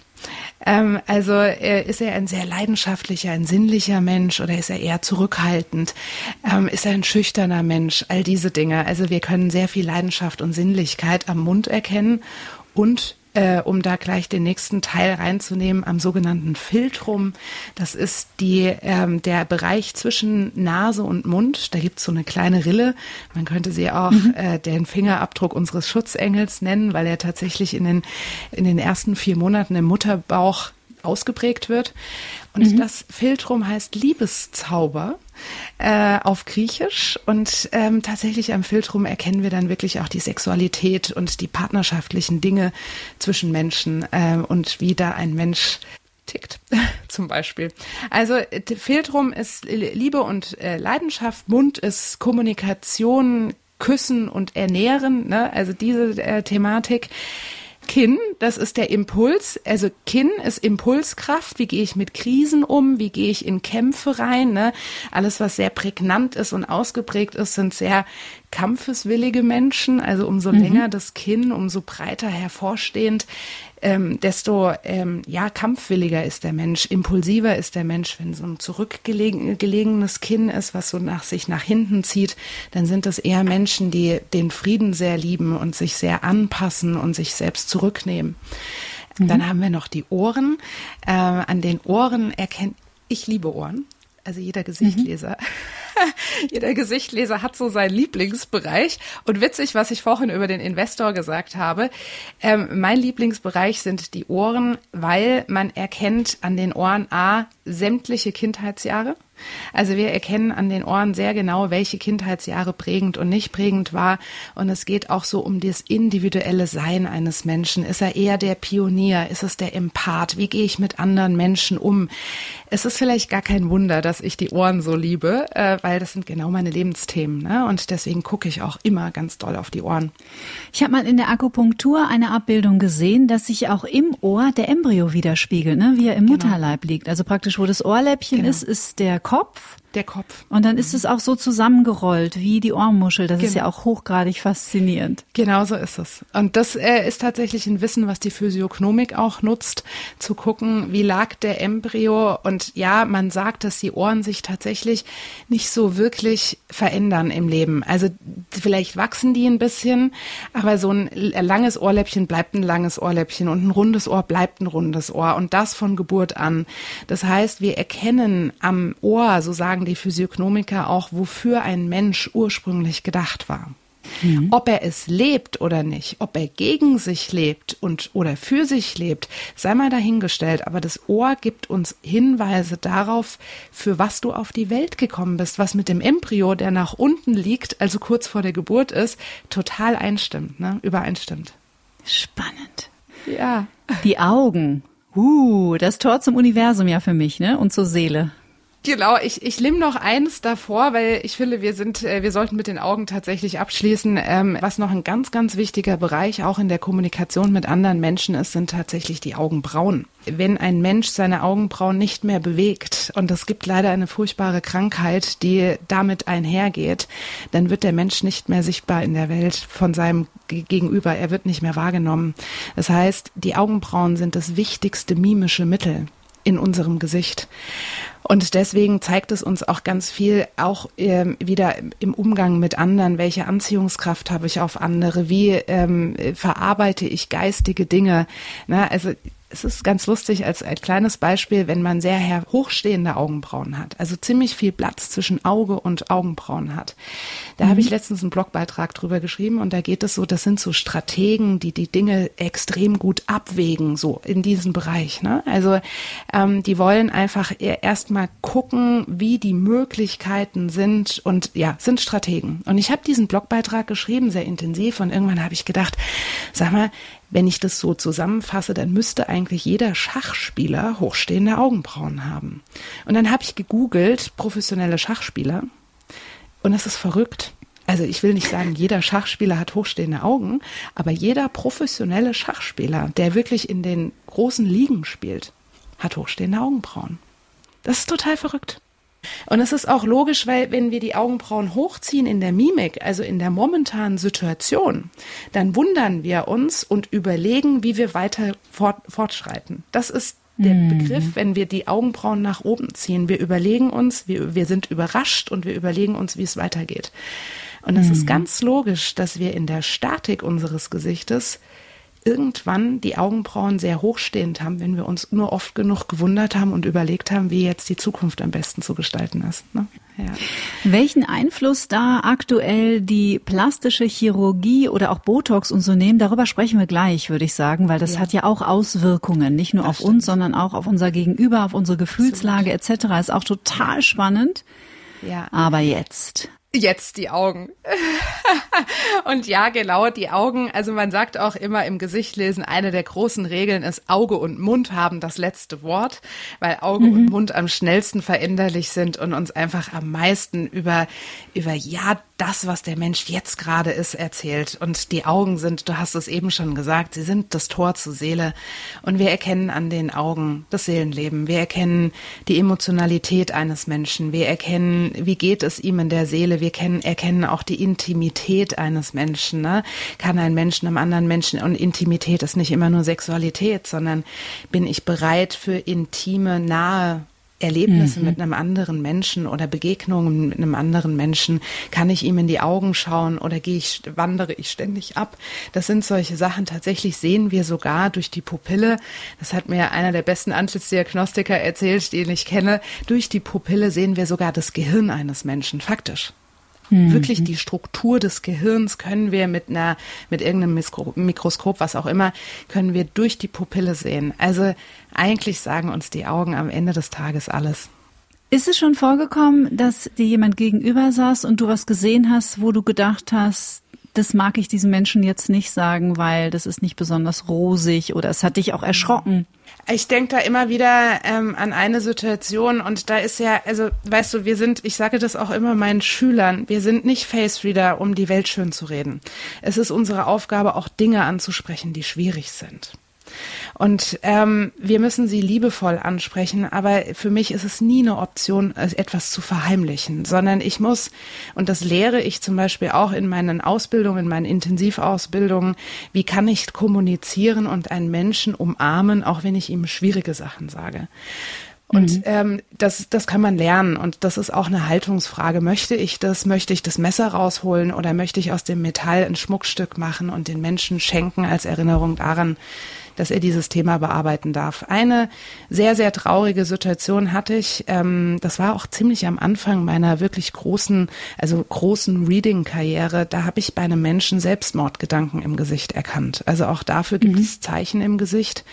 Ähm, also äh, ist er ein sehr leidenschaftlicher, ein sinnlicher Mensch oder ist er eher zurückhaltend? Ähm, ist er ein schüchterner Mensch? All diese Dinge. Also wir können sehr viel Leidenschaft und Sinnlichkeit am Mund erkennen und äh, um da gleich den nächsten Teil reinzunehmen, am sogenannten Filtrum. Das ist die, ähm, der Bereich zwischen Nase und Mund. Da gibt's so eine kleine Rille. Man könnte sie auch mhm. äh, den Fingerabdruck unseres Schutzengels nennen, weil er tatsächlich in den, in den ersten vier Monaten im Mutterbauch ausgeprägt wird. Und mhm. das Filtrum heißt Liebeszauber äh, auf Griechisch. Und ähm, tatsächlich am Filtrum erkennen wir dann wirklich auch die Sexualität und die partnerschaftlichen Dinge zwischen Menschen äh, und wie da ein Mensch tickt, <laughs> zum Beispiel. Also Filtrum ist Liebe und äh, Leidenschaft, Mund ist Kommunikation, Küssen und Ernähren, ne? also diese äh, Thematik. Kinn, das ist der Impuls. Also Kinn ist Impulskraft. Wie gehe ich mit Krisen um? Wie gehe ich in Kämpfe rein? Ne? Alles, was sehr prägnant ist und ausgeprägt ist, sind sehr kampfeswillige Menschen. Also umso mhm. länger das Kinn, umso breiter hervorstehend ähm, desto ähm, ja kampfwilliger ist der Mensch, impulsiver ist der Mensch. Wenn so ein zurückgelegenes Kinn ist, was so nach sich nach hinten zieht, dann sind das eher Menschen, die den Frieden sehr lieben und sich sehr anpassen und sich selbst zurücknehmen. Mhm. Dann haben wir noch die Ohren. Äh, an den Ohren erkennt ich liebe Ohren. Also jeder Gesichtleser. Mhm. <laughs> Jeder Gesichtleser hat so seinen Lieblingsbereich. Und witzig, was ich vorhin über den Investor gesagt habe. Ähm, mein Lieblingsbereich sind die Ohren, weil man erkennt an den Ohren A sämtliche Kindheitsjahre. Also wir erkennen an den Ohren sehr genau, welche Kindheitsjahre prägend und nicht prägend war. Und es geht auch so um das individuelle Sein eines Menschen. Ist er eher der Pionier? Ist es der Empath? Wie gehe ich mit anderen Menschen um? Es ist vielleicht gar kein Wunder, dass ich die Ohren so liebe, äh, weil das sind genau meine Lebensthemen. Ne? Und deswegen gucke ich auch immer ganz doll auf die Ohren. Ich habe mal in der Akupunktur eine Abbildung gesehen, dass sich auch im Ohr der Embryo widerspiegelt, ne? wie er im genau. Mutterleib liegt. Also praktisch, wo das Ohrläppchen genau. ist, ist der Kopf der Kopf. Und dann ist es auch so zusammengerollt wie die Ohrmuschel. Das genau. ist ja auch hochgradig faszinierend. Genau so ist es. Und das äh, ist tatsächlich ein Wissen, was die Physiognomik auch nutzt, zu gucken, wie lag der Embryo. Und ja, man sagt, dass die Ohren sich tatsächlich nicht so wirklich verändern im Leben. Also vielleicht wachsen die ein bisschen, aber so ein langes Ohrläppchen bleibt ein langes Ohrläppchen und ein rundes Ohr bleibt ein rundes Ohr. Und das von Geburt an. Das heißt, wir erkennen am Ohr, so sagen die Physiognomiker auch, wofür ein Mensch ursprünglich gedacht war. Mhm. Ob er es lebt oder nicht, ob er gegen sich lebt und oder für sich lebt, sei mal dahingestellt. Aber das Ohr gibt uns Hinweise darauf, für was du auf die Welt gekommen bist, was mit dem Embryo, der nach unten liegt, also kurz vor der Geburt ist, total einstimmt, ne? übereinstimmt. Spannend. Ja. Die Augen. Uh, das Tor zum Universum ja für mich, ne? Und zur Seele. Genau, ich, ich nehme noch eins davor, weil ich finde, wir sind, äh, wir sollten mit den Augen tatsächlich abschließen. Ähm, was noch ein ganz, ganz wichtiger Bereich auch in der Kommunikation mit anderen Menschen ist, sind tatsächlich die Augenbrauen. Wenn ein Mensch seine Augenbrauen nicht mehr bewegt, und es gibt leider eine furchtbare Krankheit, die damit einhergeht, dann wird der Mensch nicht mehr sichtbar in der Welt von seinem Gegenüber. Er wird nicht mehr wahrgenommen. Das heißt, die Augenbrauen sind das wichtigste mimische Mittel in unserem Gesicht. Und deswegen zeigt es uns auch ganz viel, auch ähm, wieder im Umgang mit anderen, welche Anziehungskraft habe ich auf andere, wie ähm, verarbeite ich geistige Dinge. Na, also es ist ganz lustig als ein kleines Beispiel, wenn man sehr hochstehende Augenbrauen hat, also ziemlich viel Platz zwischen Auge und Augenbrauen hat. Da mhm. habe ich letztens einen Blogbeitrag drüber geschrieben und da geht es so, das sind so Strategen, die die Dinge extrem gut abwägen, so in diesem Bereich. Ne? Also ähm, die wollen einfach e-, erstmal gucken, wie die Möglichkeiten sind und ja, sind Strategen. Und ich habe diesen Blogbeitrag geschrieben, sehr intensiv und irgendwann habe ich gedacht, sag mal, wenn ich das so zusammenfasse, dann müsste eigentlich jeder Schachspieler hochstehende Augenbrauen haben. Und dann habe ich gegoogelt, professionelle Schachspieler. Und das ist verrückt. Also ich will nicht sagen, jeder Schachspieler hat hochstehende Augen, aber jeder professionelle Schachspieler, der wirklich in den großen Ligen spielt, hat hochstehende Augenbrauen. Das ist total verrückt. Und es ist auch logisch, weil wenn wir die Augenbrauen hochziehen in der Mimik, also in der momentanen Situation, dann wundern wir uns und überlegen, wie wir weiter fort, fortschreiten. Das ist der mhm. Begriff, wenn wir die Augenbrauen nach oben ziehen. Wir überlegen uns, wir, wir sind überrascht und wir überlegen uns, wie es weitergeht. Und es mhm. ist ganz logisch, dass wir in der Statik unseres Gesichtes irgendwann die Augenbrauen sehr hochstehend haben, wenn wir uns nur oft genug gewundert haben und überlegt haben, wie jetzt die Zukunft am besten zu gestalten ist. Ne? Ja. Welchen Einfluss da aktuell die plastische Chirurgie oder auch Botox und so nehmen, darüber sprechen wir gleich, würde ich sagen, weil das ja. hat ja auch Auswirkungen, nicht nur das auf stimmt. uns, sondern auch auf unser Gegenüber, auf unsere Gefühlslage etc. Ist auch total spannend. Ja. Aber jetzt Jetzt die Augen. <laughs> und ja, genau, die Augen. Also man sagt auch immer im Gesicht lesen, eine der großen Regeln ist, Auge und Mund haben das letzte Wort, weil Auge mhm. und Mund am schnellsten veränderlich sind und uns einfach am meisten über, über ja, das, was der Mensch jetzt gerade ist, erzählt. Und die Augen sind, du hast es eben schon gesagt, sie sind das Tor zur Seele. Und wir erkennen an den Augen das Seelenleben. Wir erkennen die Emotionalität eines Menschen. Wir erkennen, wie geht es ihm in der Seele. Wir kennen, erkennen auch die Intimität eines Menschen. Ne? Kann ein Mensch einem anderen Menschen, und Intimität ist nicht immer nur Sexualität, sondern bin ich bereit für intime, nahe Erlebnisse mhm. mit einem anderen Menschen oder Begegnungen mit einem anderen Menschen? Kann ich ihm in die Augen schauen oder gehe ich, wandere ich ständig ab? Das sind solche Sachen. Tatsächlich sehen wir sogar durch die Pupille. Das hat mir einer der besten Antlitzdiagnostiker erzählt, den ich kenne. Durch die Pupille sehen wir sogar das Gehirn eines Menschen. Faktisch. Mhm. Wirklich die Struktur des Gehirns können wir mit einer, mit irgendeinem Mikroskop, was auch immer, können wir durch die Pupille sehen. Also eigentlich sagen uns die Augen am Ende des Tages alles. Ist es schon vorgekommen, dass dir jemand gegenüber saß und du was gesehen hast, wo du gedacht hast, das mag ich diesem Menschen jetzt nicht sagen, weil das ist nicht besonders rosig oder es hat dich auch erschrocken? Ich denke da immer wieder ähm, an eine Situation und da ist ja, also weißt du, wir sind, ich sage das auch immer meinen Schülern, wir sind nicht Face Reader, um die Welt schön zu reden. Es ist unsere Aufgabe, auch Dinge anzusprechen, die schwierig sind. Und ähm, wir müssen sie liebevoll ansprechen, aber für mich ist es nie eine Option, etwas zu verheimlichen, sondern ich muss, und das lehre ich zum Beispiel auch in meinen Ausbildungen, in meinen Intensivausbildungen, wie kann ich kommunizieren und einen Menschen umarmen, auch wenn ich ihm schwierige Sachen sage. Und mhm. ähm, das, das kann man lernen und das ist auch eine Haltungsfrage. Möchte ich das? Möchte ich das Messer rausholen oder möchte ich aus dem Metall ein Schmuckstück machen und den Menschen schenken als Erinnerung daran, dass er dieses Thema bearbeiten darf. Eine sehr, sehr traurige Situation hatte ich. Ähm, das war auch ziemlich am Anfang meiner wirklich großen, also großen Reading-Karriere. Da habe ich bei einem Menschen Selbstmordgedanken im Gesicht erkannt. Also auch dafür gibt mhm. es Zeichen im Gesicht.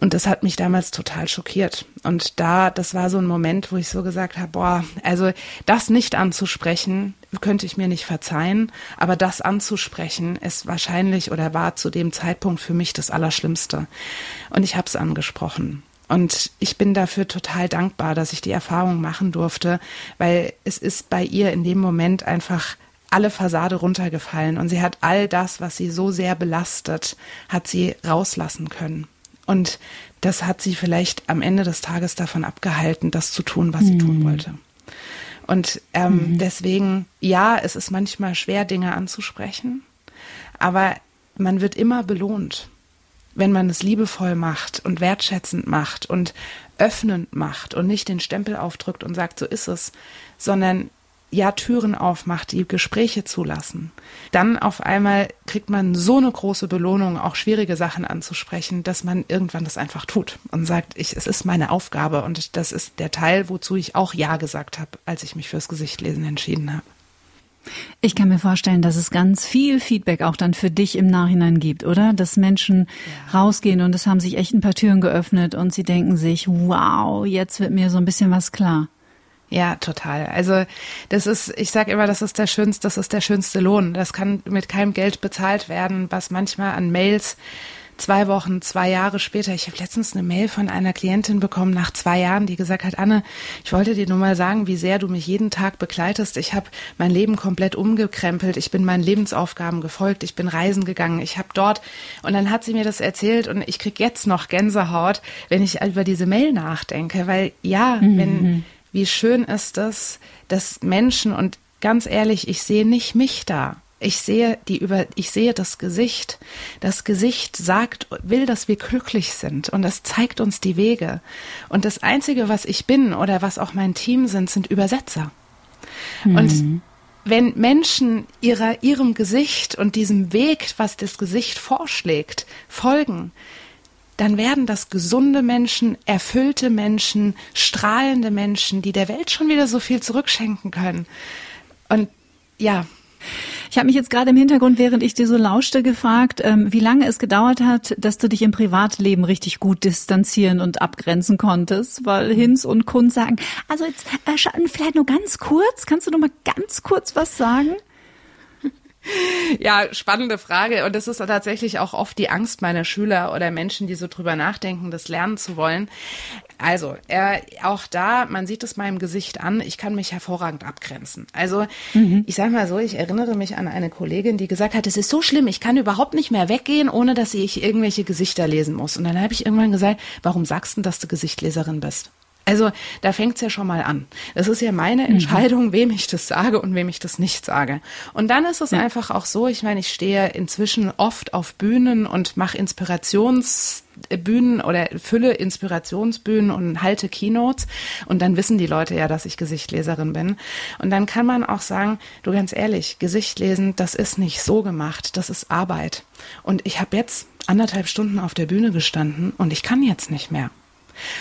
Und das hat mich damals total schockiert. Und da, das war so ein Moment, wo ich so gesagt habe, boah, also das nicht anzusprechen, könnte ich mir nicht verzeihen, aber das anzusprechen ist wahrscheinlich oder war zu dem Zeitpunkt für mich das Allerschlimmste. Und ich habe es angesprochen. Und ich bin dafür total dankbar, dass ich die Erfahrung machen durfte, weil es ist bei ihr in dem Moment einfach alle Fassade runtergefallen und sie hat all das, was sie so sehr belastet, hat sie rauslassen können. Und das hat sie vielleicht am Ende des Tages davon abgehalten, das zu tun, was sie tun mhm. wollte. Und ähm, mhm. deswegen, ja, es ist manchmal schwer, Dinge anzusprechen, aber man wird immer belohnt, wenn man es liebevoll macht und wertschätzend macht und öffnend macht und nicht den Stempel aufdrückt und sagt, so ist es, sondern ja Türen aufmacht, die Gespräche zulassen, dann auf einmal kriegt man so eine große Belohnung, auch schwierige Sachen anzusprechen, dass man irgendwann das einfach tut und sagt, ich, es ist meine Aufgabe und das ist der Teil, wozu ich auch Ja gesagt habe, als ich mich fürs Gesichtlesen entschieden habe. Ich kann mir vorstellen, dass es ganz viel Feedback auch dann für dich im Nachhinein gibt, oder? Dass Menschen ja. rausgehen und es haben sich echt ein paar Türen geöffnet und sie denken sich, wow, jetzt wird mir so ein bisschen was klar. Ja, total. Also das ist, ich sage immer, das ist der schönste, das ist der schönste Lohn. Das kann mit keinem Geld bezahlt werden, was manchmal an Mails zwei Wochen, zwei Jahre später. Ich habe letztens eine Mail von einer Klientin bekommen nach zwei Jahren, die gesagt hat, Anne, ich wollte dir nur mal sagen, wie sehr du mich jeden Tag begleitest. Ich habe mein Leben komplett umgekrempelt. Ich bin meinen Lebensaufgaben gefolgt. Ich bin reisen gegangen. Ich habe dort und dann hat sie mir das erzählt und ich krieg jetzt noch Gänsehaut, wenn ich über diese Mail nachdenke, weil ja, mhm. wenn wie schön ist es, dass Menschen und ganz ehrlich, ich sehe nicht mich da. Ich sehe die über, ich sehe das Gesicht. Das Gesicht sagt, will, dass wir glücklich sind und das zeigt uns die Wege. Und das einzige, was ich bin oder was auch mein Team sind, sind Übersetzer. Mhm. Und wenn Menschen ihrer, ihrem Gesicht und diesem Weg, was das Gesicht vorschlägt, folgen, dann werden das gesunde Menschen, erfüllte Menschen, strahlende Menschen, die der Welt schon wieder so viel zurückschenken können. Und ja. Ich habe mich jetzt gerade im Hintergrund, während ich dir so lauschte, gefragt, ähm, wie lange es gedauert hat, dass du dich im Privatleben richtig gut distanzieren und abgrenzen konntest, weil Hinz und Kunz sagen, also jetzt äh, vielleicht nur ganz kurz, kannst du noch mal ganz kurz was sagen? <laughs> Ja, spannende Frage. Und das ist tatsächlich auch oft die Angst meiner Schüler oder Menschen, die so drüber nachdenken, das lernen zu wollen. Also, äh, auch da, man sieht es meinem Gesicht an, ich kann mich hervorragend abgrenzen. Also, mhm. ich sage mal so, ich erinnere mich an eine Kollegin, die gesagt hat, es ist so schlimm, ich kann überhaupt nicht mehr weggehen, ohne dass ich irgendwelche Gesichter lesen muss. Und dann habe ich irgendwann gesagt, warum sagst du, dass du Gesichtleserin bist? Also da fängt's ja schon mal an. Es ist ja meine mhm. Entscheidung, mhm. wem ich das sage und wem ich das nicht sage. Und dann ist es ja. einfach auch so, ich meine, ich stehe inzwischen oft auf Bühnen und mache Inspirationsbühnen oder fülle Inspirationsbühnen und halte Keynotes. Und dann wissen die Leute ja, dass ich Gesichtleserin bin. Und dann kann man auch sagen, du ganz ehrlich, Gesicht lesen, das ist nicht so gemacht, das ist Arbeit. Und ich habe jetzt anderthalb Stunden auf der Bühne gestanden und ich kann jetzt nicht mehr.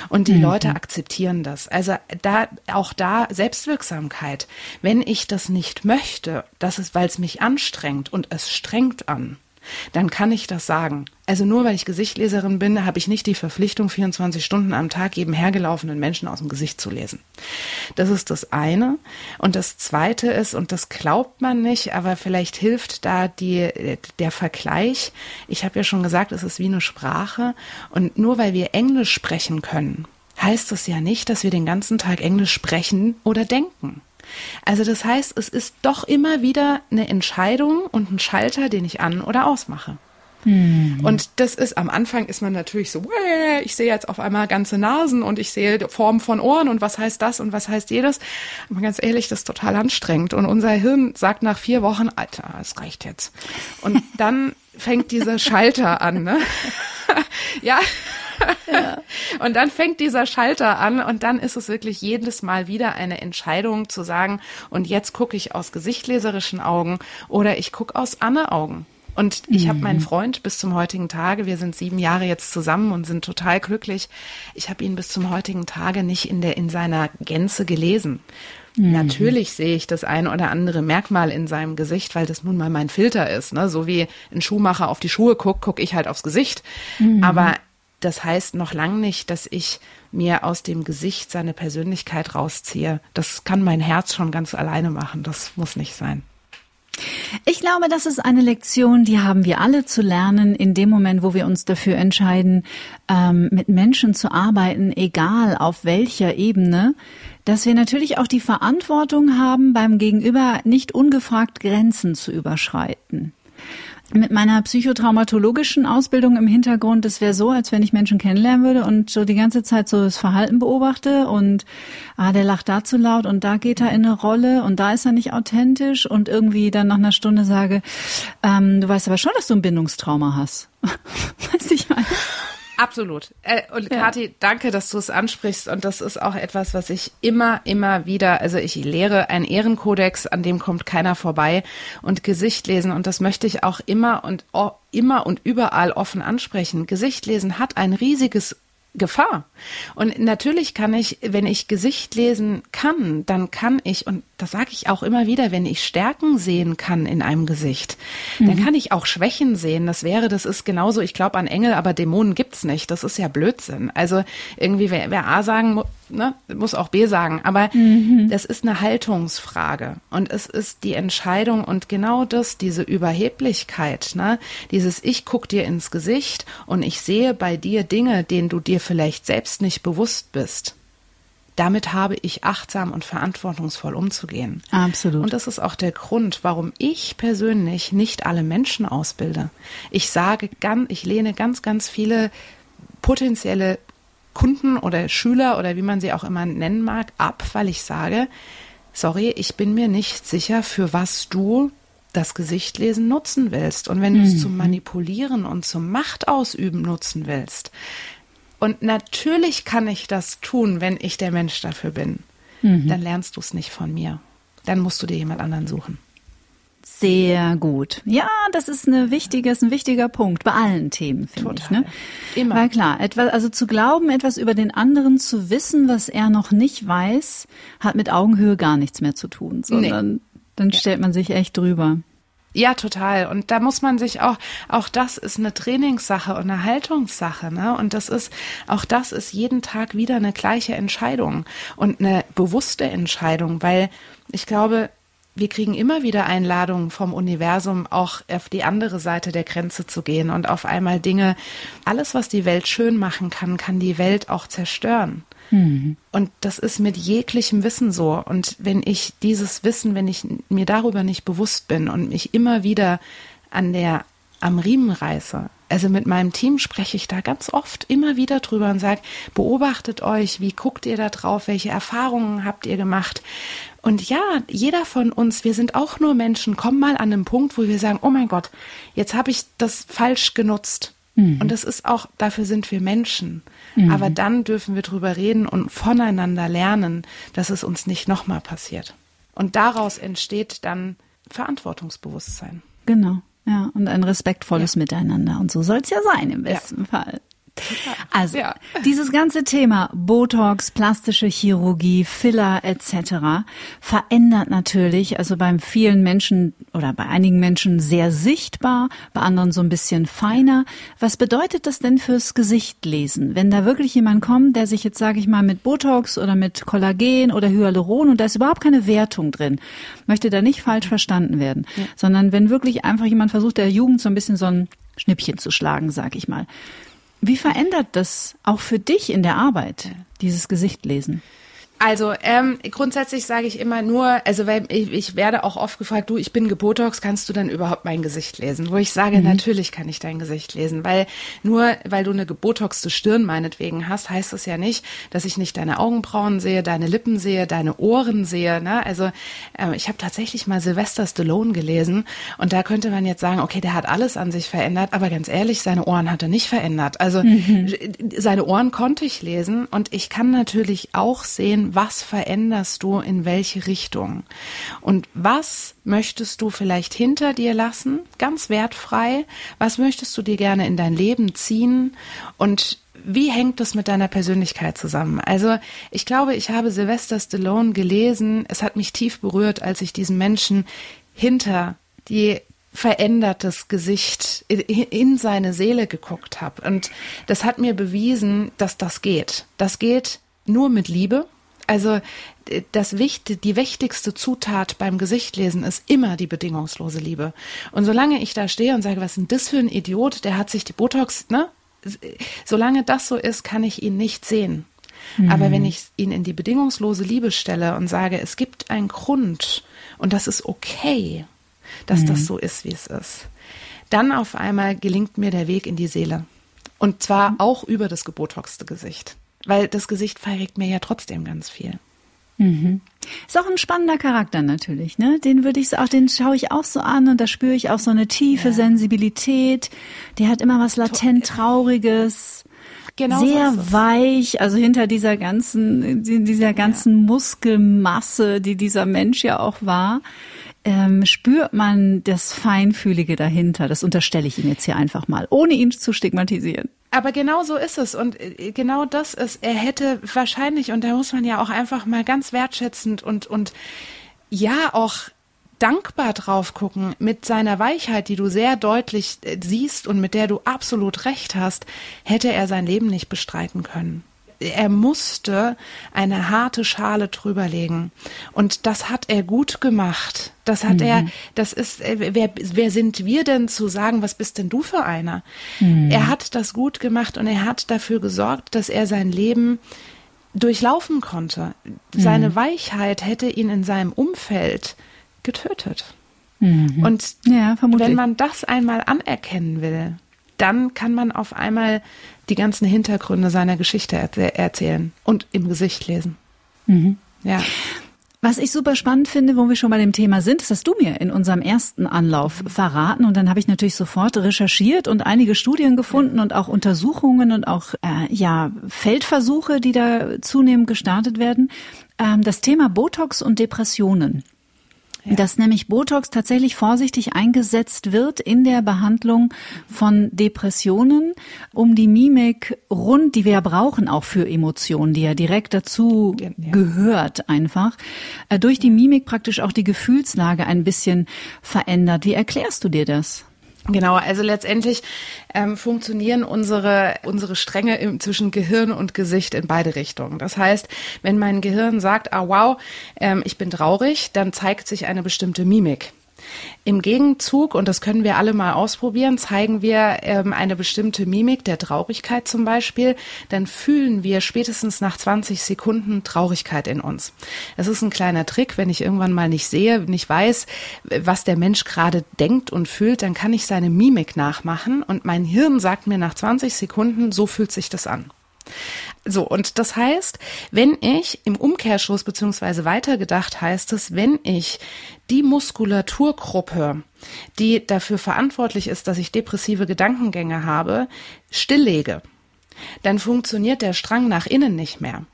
Und die mhm. Leute akzeptieren das. Also da, auch da Selbstwirksamkeit. Wenn ich das nicht möchte, das ist, weil es mich anstrengt und es strengt an, dann kann ich das sagen. Also nur weil ich Gesichtleserin bin, habe ich nicht die Verpflichtung, 24 Stunden am Tag jedem hergelaufenen Menschen aus dem Gesicht zu lesen. Das ist das eine. Und das zweite ist, und das glaubt man nicht, aber vielleicht hilft da die, der Vergleich. Ich habe ja schon gesagt, es ist wie eine Sprache. Und nur weil wir Englisch sprechen können, heißt das ja nicht, dass wir den ganzen Tag Englisch sprechen oder denken. Also das heißt, es ist doch immer wieder eine Entscheidung und ein Schalter, den ich an oder ausmache. Hm. Und das ist, am Anfang ist man natürlich so, ich sehe jetzt auf einmal ganze Nasen und ich sehe Formen von Ohren und was heißt das und was heißt jedes. Aber ganz ehrlich, das ist total anstrengend. Und unser Hirn sagt nach vier Wochen, Alter, es reicht jetzt. Und dann fängt dieser Schalter an, ne? <laughs> ja. Und dann fängt dieser Schalter an und dann ist es wirklich jedes Mal wieder eine Entscheidung zu sagen, und jetzt gucke ich aus gesichtleserischen Augen oder ich gucke aus Anne-Augen. Und ich mhm. habe meinen Freund bis zum heutigen Tage, wir sind sieben Jahre jetzt zusammen und sind total glücklich. Ich habe ihn bis zum heutigen Tage nicht in der in seiner Gänze gelesen. Mhm. Natürlich sehe ich das ein oder andere Merkmal in seinem Gesicht, weil das nun mal mein Filter ist. Ne? So wie ein Schuhmacher auf die Schuhe guckt, gucke ich halt aufs Gesicht. Mhm. Aber das heißt noch lang nicht, dass ich mir aus dem Gesicht seine Persönlichkeit rausziehe. Das kann mein Herz schon ganz alleine machen. Das muss nicht sein. Ich glaube, das ist eine Lektion, die haben wir alle zu lernen in dem Moment, wo wir uns dafür entscheiden, ähm, mit Menschen zu arbeiten, egal auf welcher Ebene, dass wir natürlich auch die Verantwortung haben, beim Gegenüber nicht ungefragt Grenzen zu überschreiten mit meiner psychotraumatologischen Ausbildung im Hintergrund, das wäre so, als wenn ich Menschen kennenlernen würde und so die ganze Zeit so das Verhalten beobachte und ah, der lacht da zu laut und da geht er in eine Rolle und da ist er nicht authentisch und irgendwie dann nach einer Stunde sage, ähm, du weißt aber schon, dass du ein Bindungstrauma hast. <laughs> Weiß ich mal. Absolut. Äh, und ja. Kathi, danke, dass du es ansprichst. Und das ist auch etwas, was ich immer, immer wieder, also ich lehre einen Ehrenkodex, an dem kommt keiner vorbei und Gesicht lesen. Und das möchte ich auch immer und immer und überall offen ansprechen. Gesicht lesen hat ein riesiges Gefahr. Und natürlich kann ich, wenn ich Gesicht lesen kann, dann kann ich, und das sage ich auch immer wieder, wenn ich Stärken sehen kann in einem Gesicht, mhm. dann kann ich auch Schwächen sehen. Das wäre, das ist genauso, ich glaube an Engel, aber Dämonen gibt's nicht. Das ist ja Blödsinn. Also irgendwie, wer, wer A sagen ne, muss auch B sagen. Aber mhm. das ist eine Haltungsfrage. Und es ist die Entscheidung und genau das, diese Überheblichkeit, ne, dieses Ich guck dir ins Gesicht und ich sehe bei dir Dinge, denen du dir vielleicht selbst nicht bewusst bist. Damit habe ich achtsam und verantwortungsvoll umzugehen. Absolut. Und das ist auch der Grund, warum ich persönlich nicht alle Menschen ausbilde. Ich sage ganz, ich lehne ganz, ganz viele potenzielle Kunden oder Schüler oder wie man sie auch immer nennen mag, ab, weil ich sage, sorry, ich bin mir nicht sicher, für was du das Gesicht lesen nutzen willst. Und wenn mhm. du es zum Manipulieren und zum Machtausüben nutzen willst, und natürlich kann ich das tun, wenn ich der Mensch dafür bin, mhm. dann lernst du es nicht von mir dann musst du dir jemand anderen suchen. Sehr gut. Ja, das ist eine wichtige, ist ein wichtiger Punkt bei allen Themen, finde ich. Ne? Immer. Weil klar, etwas, also zu glauben, etwas über den anderen zu wissen, was er noch nicht weiß, hat mit Augenhöhe gar nichts mehr zu tun, sondern nee. dann ja. stellt man sich echt drüber. Ja, total. Und da muss man sich auch, auch das ist eine Trainingssache und eine Haltungssache, ne? Und das ist, auch das ist jeden Tag wieder eine gleiche Entscheidung und eine bewusste Entscheidung, weil ich glaube, wir kriegen immer wieder Einladungen vom Universum, auch auf die andere Seite der Grenze zu gehen und auf einmal Dinge, alles, was die Welt schön machen kann, kann die Welt auch zerstören. Mhm. Und das ist mit jeglichem Wissen so. Und wenn ich dieses Wissen, wenn ich mir darüber nicht bewusst bin und mich immer wieder an der, am Riemen reiße, also mit meinem Team spreche ich da ganz oft immer wieder drüber und sage, beobachtet euch, wie guckt ihr da drauf, welche Erfahrungen habt ihr gemacht? Und ja, jeder von uns, wir sind auch nur Menschen, kommen mal an einen Punkt, wo wir sagen, oh mein Gott, jetzt habe ich das falsch genutzt. Mhm. Und das ist auch, dafür sind wir Menschen. Mhm. Aber dann dürfen wir drüber reden und voneinander lernen, dass es uns nicht nochmal passiert. Und daraus entsteht dann Verantwortungsbewusstsein. Genau. Ja, und ein respektvolles ja. Miteinander. Und so soll es ja sein im besten ja. Fall. <laughs> Also ja. dieses ganze Thema Botox, plastische Chirurgie, Filler etc. verändert natürlich, also beim vielen Menschen oder bei einigen Menschen sehr sichtbar, bei anderen so ein bisschen feiner. Was bedeutet das denn fürs Gesicht lesen, wenn da wirklich jemand kommt, der sich jetzt sage ich mal mit Botox oder mit Kollagen oder Hyaluron und da ist überhaupt keine Wertung drin, möchte da nicht falsch verstanden werden, ja. sondern wenn wirklich einfach jemand versucht, der Jugend so ein bisschen so ein Schnippchen zu schlagen, sag ich mal. Wie verändert das auch für dich in der Arbeit, dieses Gesicht lesen? Also ähm, grundsätzlich sage ich immer nur, also weil ich, ich werde auch oft gefragt, du, ich bin gebotox, kannst du dann überhaupt mein Gesicht lesen? Wo ich sage, mhm. natürlich kann ich dein Gesicht lesen, weil nur weil du eine gebotoxte Stirn meinetwegen hast, heißt das ja nicht, dass ich nicht deine Augenbrauen sehe, deine Lippen sehe, deine Ohren sehe. Ne? Also äh, ich habe tatsächlich mal Sylvester Stallone gelesen und da könnte man jetzt sagen, okay, der hat alles an sich verändert, aber ganz ehrlich, seine Ohren hat er nicht verändert. Also mhm. seine Ohren konnte ich lesen und ich kann natürlich auch sehen, was veränderst du in welche Richtung? Und was möchtest du vielleicht hinter dir lassen, ganz wertfrei? Was möchtest du dir gerne in dein Leben ziehen? Und wie hängt das mit deiner Persönlichkeit zusammen? Also ich glaube, ich habe Sylvester Stallone gelesen. Es hat mich tief berührt, als ich diesen Menschen hinter die verändertes Gesicht in seine Seele geguckt habe. Und das hat mir bewiesen, dass das geht. Das geht nur mit Liebe. Also das Wicht, die wichtigste Zutat beim Gesichtlesen ist immer die bedingungslose Liebe. Und solange ich da stehe und sage, was ist denn das für ein Idiot, der hat sich die Botox, ne? Solange das so ist, kann ich ihn nicht sehen. Mhm. Aber wenn ich ihn in die bedingungslose Liebe stelle und sage, es gibt einen Grund und das ist okay, dass mhm. das so ist, wie es ist, dann auf einmal gelingt mir der Weg in die Seele. Und zwar auch über das gebotoxte Gesicht. Weil das Gesicht verregt mir ja trotzdem ganz viel. Mhm. Ist auch ein spannender Charakter natürlich, ne? Den würde ich auch, den schaue ich auch so an und da spüre ich auch so eine tiefe ja. Sensibilität. Der hat immer was latent Trauriges. Genau sehr so weich, also hinter dieser ganzen, dieser ganzen ja. Muskelmasse, die dieser Mensch ja auch war, ähm, spürt man das Feinfühlige dahinter. Das unterstelle ich ihm jetzt hier einfach mal, ohne ihn zu stigmatisieren. Aber genau so ist es und äh, genau das ist, er hätte wahrscheinlich, und da muss man ja auch einfach mal ganz wertschätzend und, und ja auch dankbar drauf gucken, mit seiner Weichheit, die du sehr deutlich äh, siehst und mit der du absolut recht hast, hätte er sein Leben nicht bestreiten können er musste eine harte Schale drüberlegen. Und das hat er gut gemacht. Das hat mhm. er, das ist, äh, wer, wer sind wir denn zu sagen, was bist denn du für einer? Mhm. Er hat das gut gemacht und er hat dafür gesorgt, dass er sein Leben durchlaufen konnte. Seine mhm. Weichheit hätte ihn in seinem Umfeld getötet. Mhm. Und ja, wenn man das einmal anerkennen will, dann kann man auf einmal die ganzen Hintergründe seiner Geschichte er erzählen und im Gesicht lesen. Mhm. Ja. Was ich super spannend finde, wo wir schon bei dem Thema sind, ist, dass du mir in unserem ersten Anlauf verraten und dann habe ich natürlich sofort recherchiert und einige Studien gefunden und auch Untersuchungen und auch äh, ja Feldversuche, die da zunehmend gestartet werden. Ähm, das Thema Botox und Depressionen Ja. Dass nämlich Botox tatsächlich vorsichtig eingesetzt wird in der Behandlung von Depressionen, um die Mimik rund, die wir ja brauchen auch für Emotionen, die ja direkt dazu ja. gehört einfach, äh, durch die Mimik praktisch auch die Gefühlslage ein bisschen verändert. Wie erklärst du dir das? Genau, also letztendlich ähm, funktionieren unsere, unsere Stränge im, zwischen Gehirn und Gesicht in beide Richtungen. Das heißt, wenn mein Gehirn sagt, ah wow, ähm, ich bin traurig, dann zeigt sich eine bestimmte Mimik. Im Gegenzug, und das können wir alle mal ausprobieren, zeigen wir ähm, eine bestimmte Mimik der Traurigkeit zum Beispiel, dann fühlen wir spätestens nach 20 Sekunden Traurigkeit in uns. Das ist ein kleiner Trick, wenn ich irgendwann mal nicht sehe, nicht weiß, was der Mensch gerade denkt und fühlt, dann kann ich seine Mimik nachmachen und mein Hirn sagt mir nach 20 Sekunden, so fühlt sich das an. So, und das heißt, wenn ich im Umkehrschluss beziehungsweise weitergedacht heißt es, wenn ich die Muskulaturgruppe, die dafür verantwortlich ist, dass ich depressive Gedankengänge habe, stilllege, dann funktioniert der Strang nach innen nicht mehr.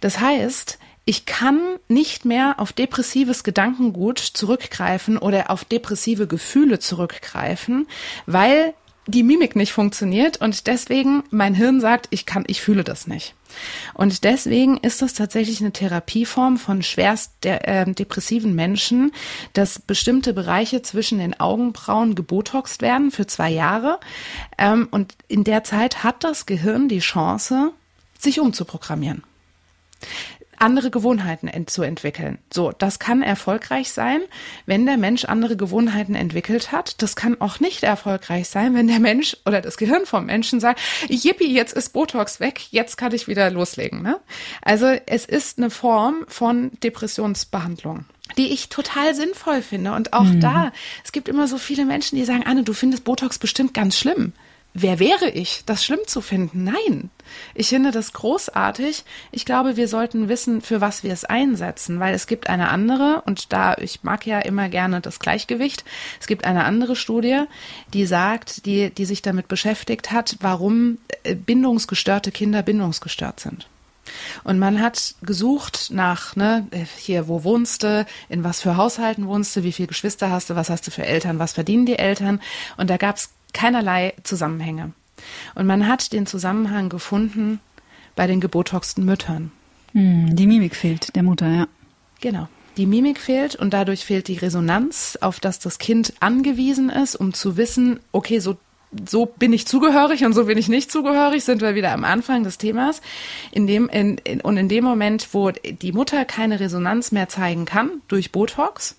Das heißt, ich kann nicht mehr auf depressives Gedankengut zurückgreifen oder auf depressive Gefühle zurückgreifen, weil die Mimik nicht funktioniert und deswegen mein Hirn sagt, ich kann, ich fühle das nicht. Und deswegen ist das tatsächlich eine Therapieform von schwerst de äh, depressiven Menschen, dass bestimmte Bereiche zwischen den Augenbrauen gebotoxt werden für zwei Jahre. Ähm, und in der Zeit hat das Gehirn die Chance, sich umzuprogrammieren andere Gewohnheiten ent zu entwickeln. So, das kann erfolgreich sein, wenn der Mensch andere Gewohnheiten entwickelt hat. Das kann auch nicht erfolgreich sein, wenn der Mensch oder das Gehirn vom Menschen sagt, yippie, jetzt ist Botox weg, jetzt kann ich wieder loslegen. Ne? Also es ist eine Form von Depressionsbehandlung die ich total sinnvoll finde. Und auch mhm. da, es gibt immer so viele Menschen, die sagen, Anne, du findest Botox bestimmt ganz schlimm wer wäre ich, das schlimm zu finden? Nein. Ich finde das großartig. Ich glaube, wir sollten wissen, für was wir es einsetzen, weil es gibt eine andere, und da, ich mag ja immer gerne das Gleichgewicht. Es gibt eine andere Studie, die sagt, die, die sich damit beschäftigt hat, warum äh, bindungsgestörte Kinder bindungsgestört sind. Und man hat gesucht nach, ne, hier, wo wohnst du, in was für Haushalten wohnst du, wie viele Geschwister hast du, was hast du für Eltern, was verdienen die Eltern. Und da gab es keinerlei Zusammenhänge. Und man hat den Zusammenhang gefunden bei den gebotoxten Müttern. Hm, die Mimik fehlt der Mutter, ja. Genau. Die Mimik fehlt und dadurch fehlt die Resonanz, auf das das Kind angewiesen ist, um zu wissen, okay, so so bin ich zugehörig und so bin ich nicht zugehörig, sind wir wieder am Anfang des Themas. In dem, in, in, und in dem Moment, wo die Mutter keine Resonanz mehr zeigen kann durch Botox,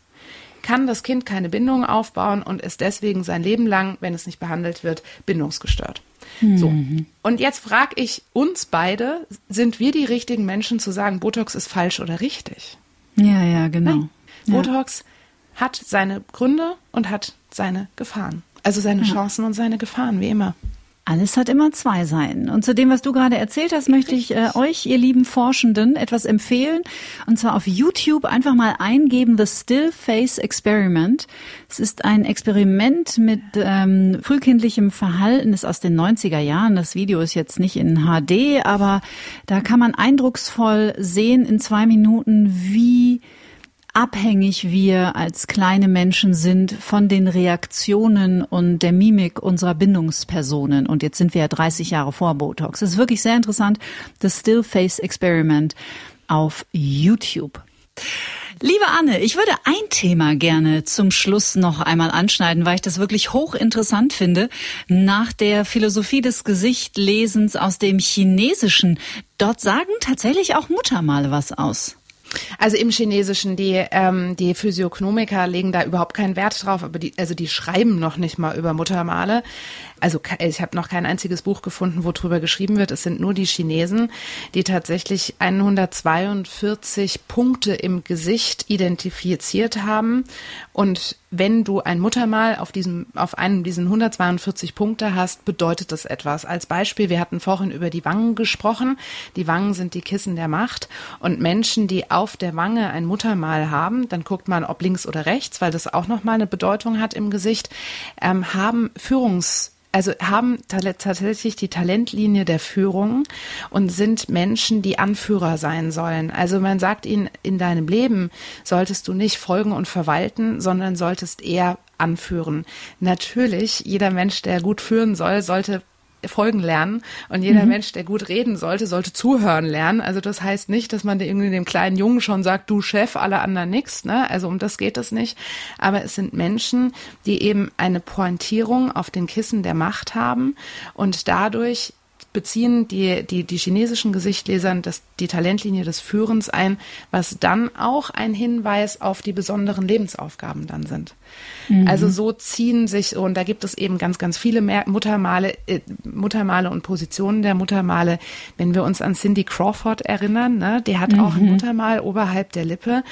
kann das Kind keine Bindung aufbauen und ist deswegen sein Leben lang, wenn es nicht behandelt wird, bindungsgestört. Mhm. So. Und jetzt frage ich uns beide, sind wir die richtigen Menschen zu sagen, Botox ist falsch oder richtig? Ja, ja, genau. Nein. Botox hat seine Gründe und hat seine Gefahren. Also seine ja. Chancen und seine Gefahren, wie immer. Alles hat immer zwei Seiten. Und zu dem, was du gerade erzählt hast, möchte ich äh, euch, ihr lieben Forschenden, etwas empfehlen. Und zwar auf YouTube einfach mal eingeben, The Still Face Experiment. Es ist ein Experiment mit ähm, frühkindlichem Verhalten, ist aus den 90er Jahren. Das Video ist jetzt nicht in HD, aber da kann man eindrucksvoll sehen in zwei Minuten, wie abhängig wir als kleine Menschen sind von den Reaktionen und der Mimik unserer Bindungspersonen. Und jetzt sind wir ja 30 Jahre vor Botox. Es ist wirklich sehr interessant. Das Still Face Experiment auf YouTube. Liebe Anne, ich würde ein Thema gerne zum Schluss noch einmal anschneiden, weil ich das wirklich hochinteressant finde. Nach der Philosophie des Gesichtlesens aus dem Chinesischen, dort sagen tatsächlich auch Muttermale was aus. Also im Chinesischen, die, ähm, die Physiognomiker legen da überhaupt keinen Wert drauf, aber die, also die schreiben noch nicht mal über Muttermale also ich habe noch kein einziges Buch gefunden, wo drüber geschrieben wird. Es sind nur die Chinesen, die tatsächlich 142 Punkte im Gesicht identifiziert haben. Und wenn du ein Muttermal auf diesem, auf einem diesen 142 Punkte hast, bedeutet das etwas. Als Beispiel, wir hatten vorhin über die Wangen gesprochen. Die Wangen sind die Kissen der Macht. Und Menschen, die auf der Wange ein Muttermal haben, dann guckt man, ob links oder rechts, weil das auch nochmal eine Bedeutung hat im Gesicht, ähm, haben Führungs also haben tatsächlich die Talentlinie der Führung und sind Menschen, die Anführer sein sollen. Also man sagt ihnen, in deinem Leben solltest du nicht folgen und verwalten, sondern solltest eher anführen. Natürlich, jeder Mensch, der gut führen soll, sollte folgen lernen und jeder mhm. Mensch, der gut reden sollte, sollte zuhören lernen. Also das heißt nicht, dass man irgendwie dem kleinen Jungen schon sagt, du Chef, alle anderen nix, ne? Also um das geht es nicht. Aber es sind Menschen, die eben eine Pointierung auf den Kissen der Macht haben und dadurch beziehen die, die, die chinesischen Gesichtlesern das, die Talentlinie des Führens ein, was dann auch ein Hinweis auf die besonderen Lebensaufgaben dann sind. Mhm. Also so ziehen sich, und da gibt es eben ganz, ganz viele Muttermale, äh, Muttermale und Positionen der Muttermale. Wenn wir uns an Cindy Crawford erinnern, ne, die hat mhm. auch ein mhm. Muttermal oberhalb der Lippe.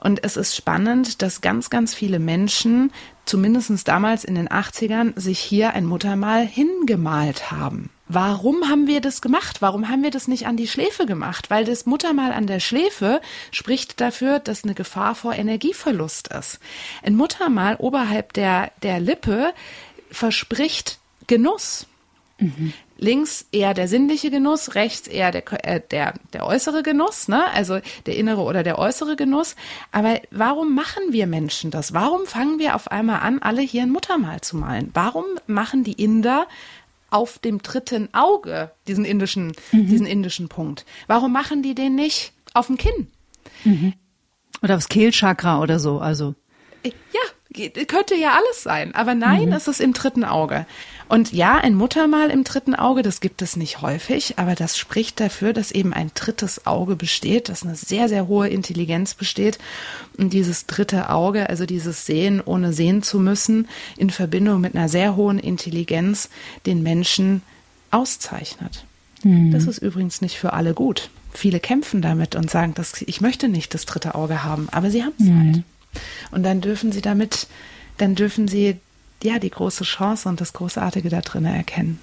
Und es ist spannend, dass ganz, ganz viele Menschen zumindestens damals in den 80ern, sich hier ein Muttermal hingemalt haben. Warum haben wir das gemacht? Warum haben wir das nicht an die Schläfe gemacht? Weil das Muttermal an der Schläfe spricht dafür, dass eine Gefahr vor Energieverlust ist. Ein Muttermal oberhalb der, der Lippe verspricht Genuss. Mhm. Links eher der sinnliche Genuss, rechts eher der, äh, der, der äußere Genuss, ne? also der innere oder der äußere Genuss. Aber warum machen wir Menschen das? Warum fangen wir auf einmal an, alle hier ein Muttermal zu malen? Warum machen die Inder auf dem dritten Auge, diesen indischen, mhm. diesen indischen Punkt. Warum machen die den nicht auf dem Kinn? Mhm. Oder aufs Kehlchakra oder so, also. Ja, könnte ja alles sein. Aber nein, mhm. es ist im dritten Auge. Und ja, ein Muttermal im dritten Auge, das gibt es nicht häufig, aber das spricht dafür, dass eben ein drittes Auge besteht, dass eine sehr, sehr hohe Intelligenz besteht. Und dieses dritte Auge, also dieses Sehen ohne sehen zu müssen, in Verbindung mit einer sehr hohen Intelligenz den Menschen auszeichnet. Mhm. Das ist übrigens nicht für alle gut. Viele kämpfen damit und sagen, dass ich möchte nicht das dritte Auge haben, aber sie haben es mhm. halt. Und dann dürfen sie damit, dann dürfen sie ja die große Chance und das Großartige da drin erkennen.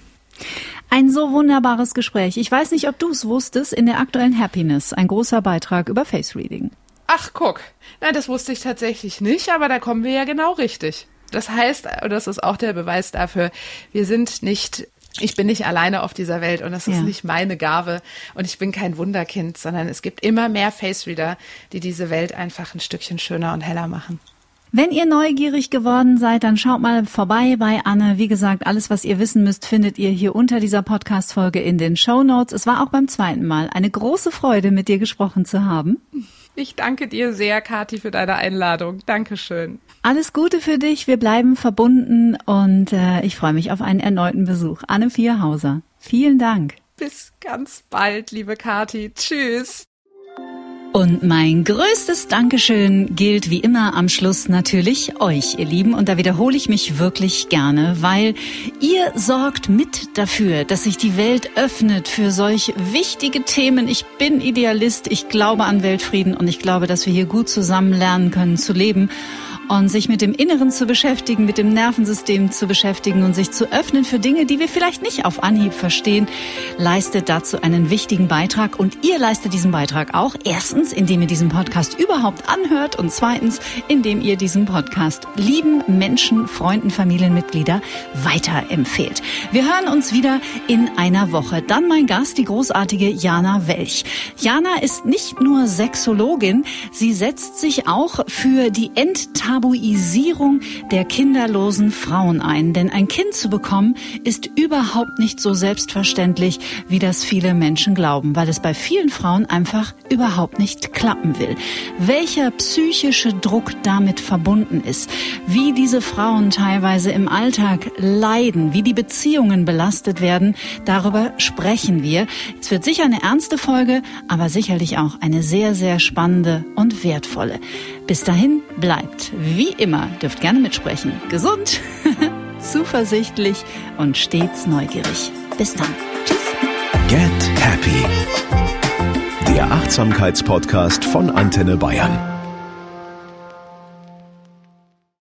Ein so wunderbares Gespräch. Ich weiß nicht, ob du es wusstest, in der aktuellen Happiness, ein großer Beitrag über Face Reading. Ach, guck. Nein, das wusste ich tatsächlich nicht, aber da kommen wir ja genau richtig. Das heißt, und das ist auch der Beweis dafür, wir sind nicht ich bin nicht alleine auf dieser Welt und das ist ja. nicht meine Gabe und ich bin kein Wunderkind, sondern es gibt immer mehr Face Reader, die diese Welt einfach ein Stückchen schöner und heller machen. Wenn ihr neugierig geworden seid, dann schaut mal vorbei bei Anne. Wie gesagt, alles, was ihr wissen müsst, findet ihr hier unter dieser Podcast-Folge in den Show Notes. Es war auch beim zweiten Mal eine große Freude, mit dir gesprochen zu haben. Ich danke dir sehr, Kathi, für deine Einladung. Dankeschön. Alles Gute für dich. Wir bleiben verbunden und äh, ich freue mich auf einen erneuten Besuch. Anne Vierhauser. Vielen Dank. Bis ganz bald, liebe Kathi. Tschüss. Und mein größtes Dankeschön gilt wie immer am Schluss natürlich euch, ihr Lieben. Und da wiederhole ich mich wirklich gerne, weil ihr sorgt mit dafür, dass sich die Welt öffnet für solch wichtige Themen. Ich bin Idealist, ich glaube an Weltfrieden und ich glaube, dass wir hier gut zusammen lernen können zu leben und sich mit dem Inneren zu beschäftigen, mit dem Nervensystem zu beschäftigen und sich zu öffnen für Dinge, die wir vielleicht nicht auf Anhieb verstehen, leistet dazu einen wichtigen Beitrag. Und ihr leistet diesen Beitrag auch erstens, indem ihr diesen Podcast überhaupt anhört und zweitens, indem ihr diesen Podcast lieben Menschen, Freunden, Familienmitglieder weiterempfehlt. Wir hören uns wieder in einer Woche. Dann mein Gast, die großartige Jana Welch. Jana ist nicht nur Sexologin, sie setzt sich auch für die Endtab Tabuisierung der kinderlosen Frauen ein. Denn ein Kind zu bekommen ist überhaupt nicht so selbstverständlich, wie das viele Menschen glauben, weil es bei vielen Frauen einfach überhaupt nicht klappen will. Welcher psychische Druck damit verbunden ist, wie diese Frauen teilweise im Alltag leiden, wie die Beziehungen belastet werden, darüber sprechen wir. Es wird sicher eine ernste Folge, aber sicherlich auch eine sehr, sehr spannende und wertvolle. Bis dahin bleibt, wie immer, dürft gerne mitsprechen, gesund, <laughs> zuversichtlich und stets neugierig. Bis dann. Tschüss. Get Happy. Der Achtsamkeitspodcast von Antenne Bayern.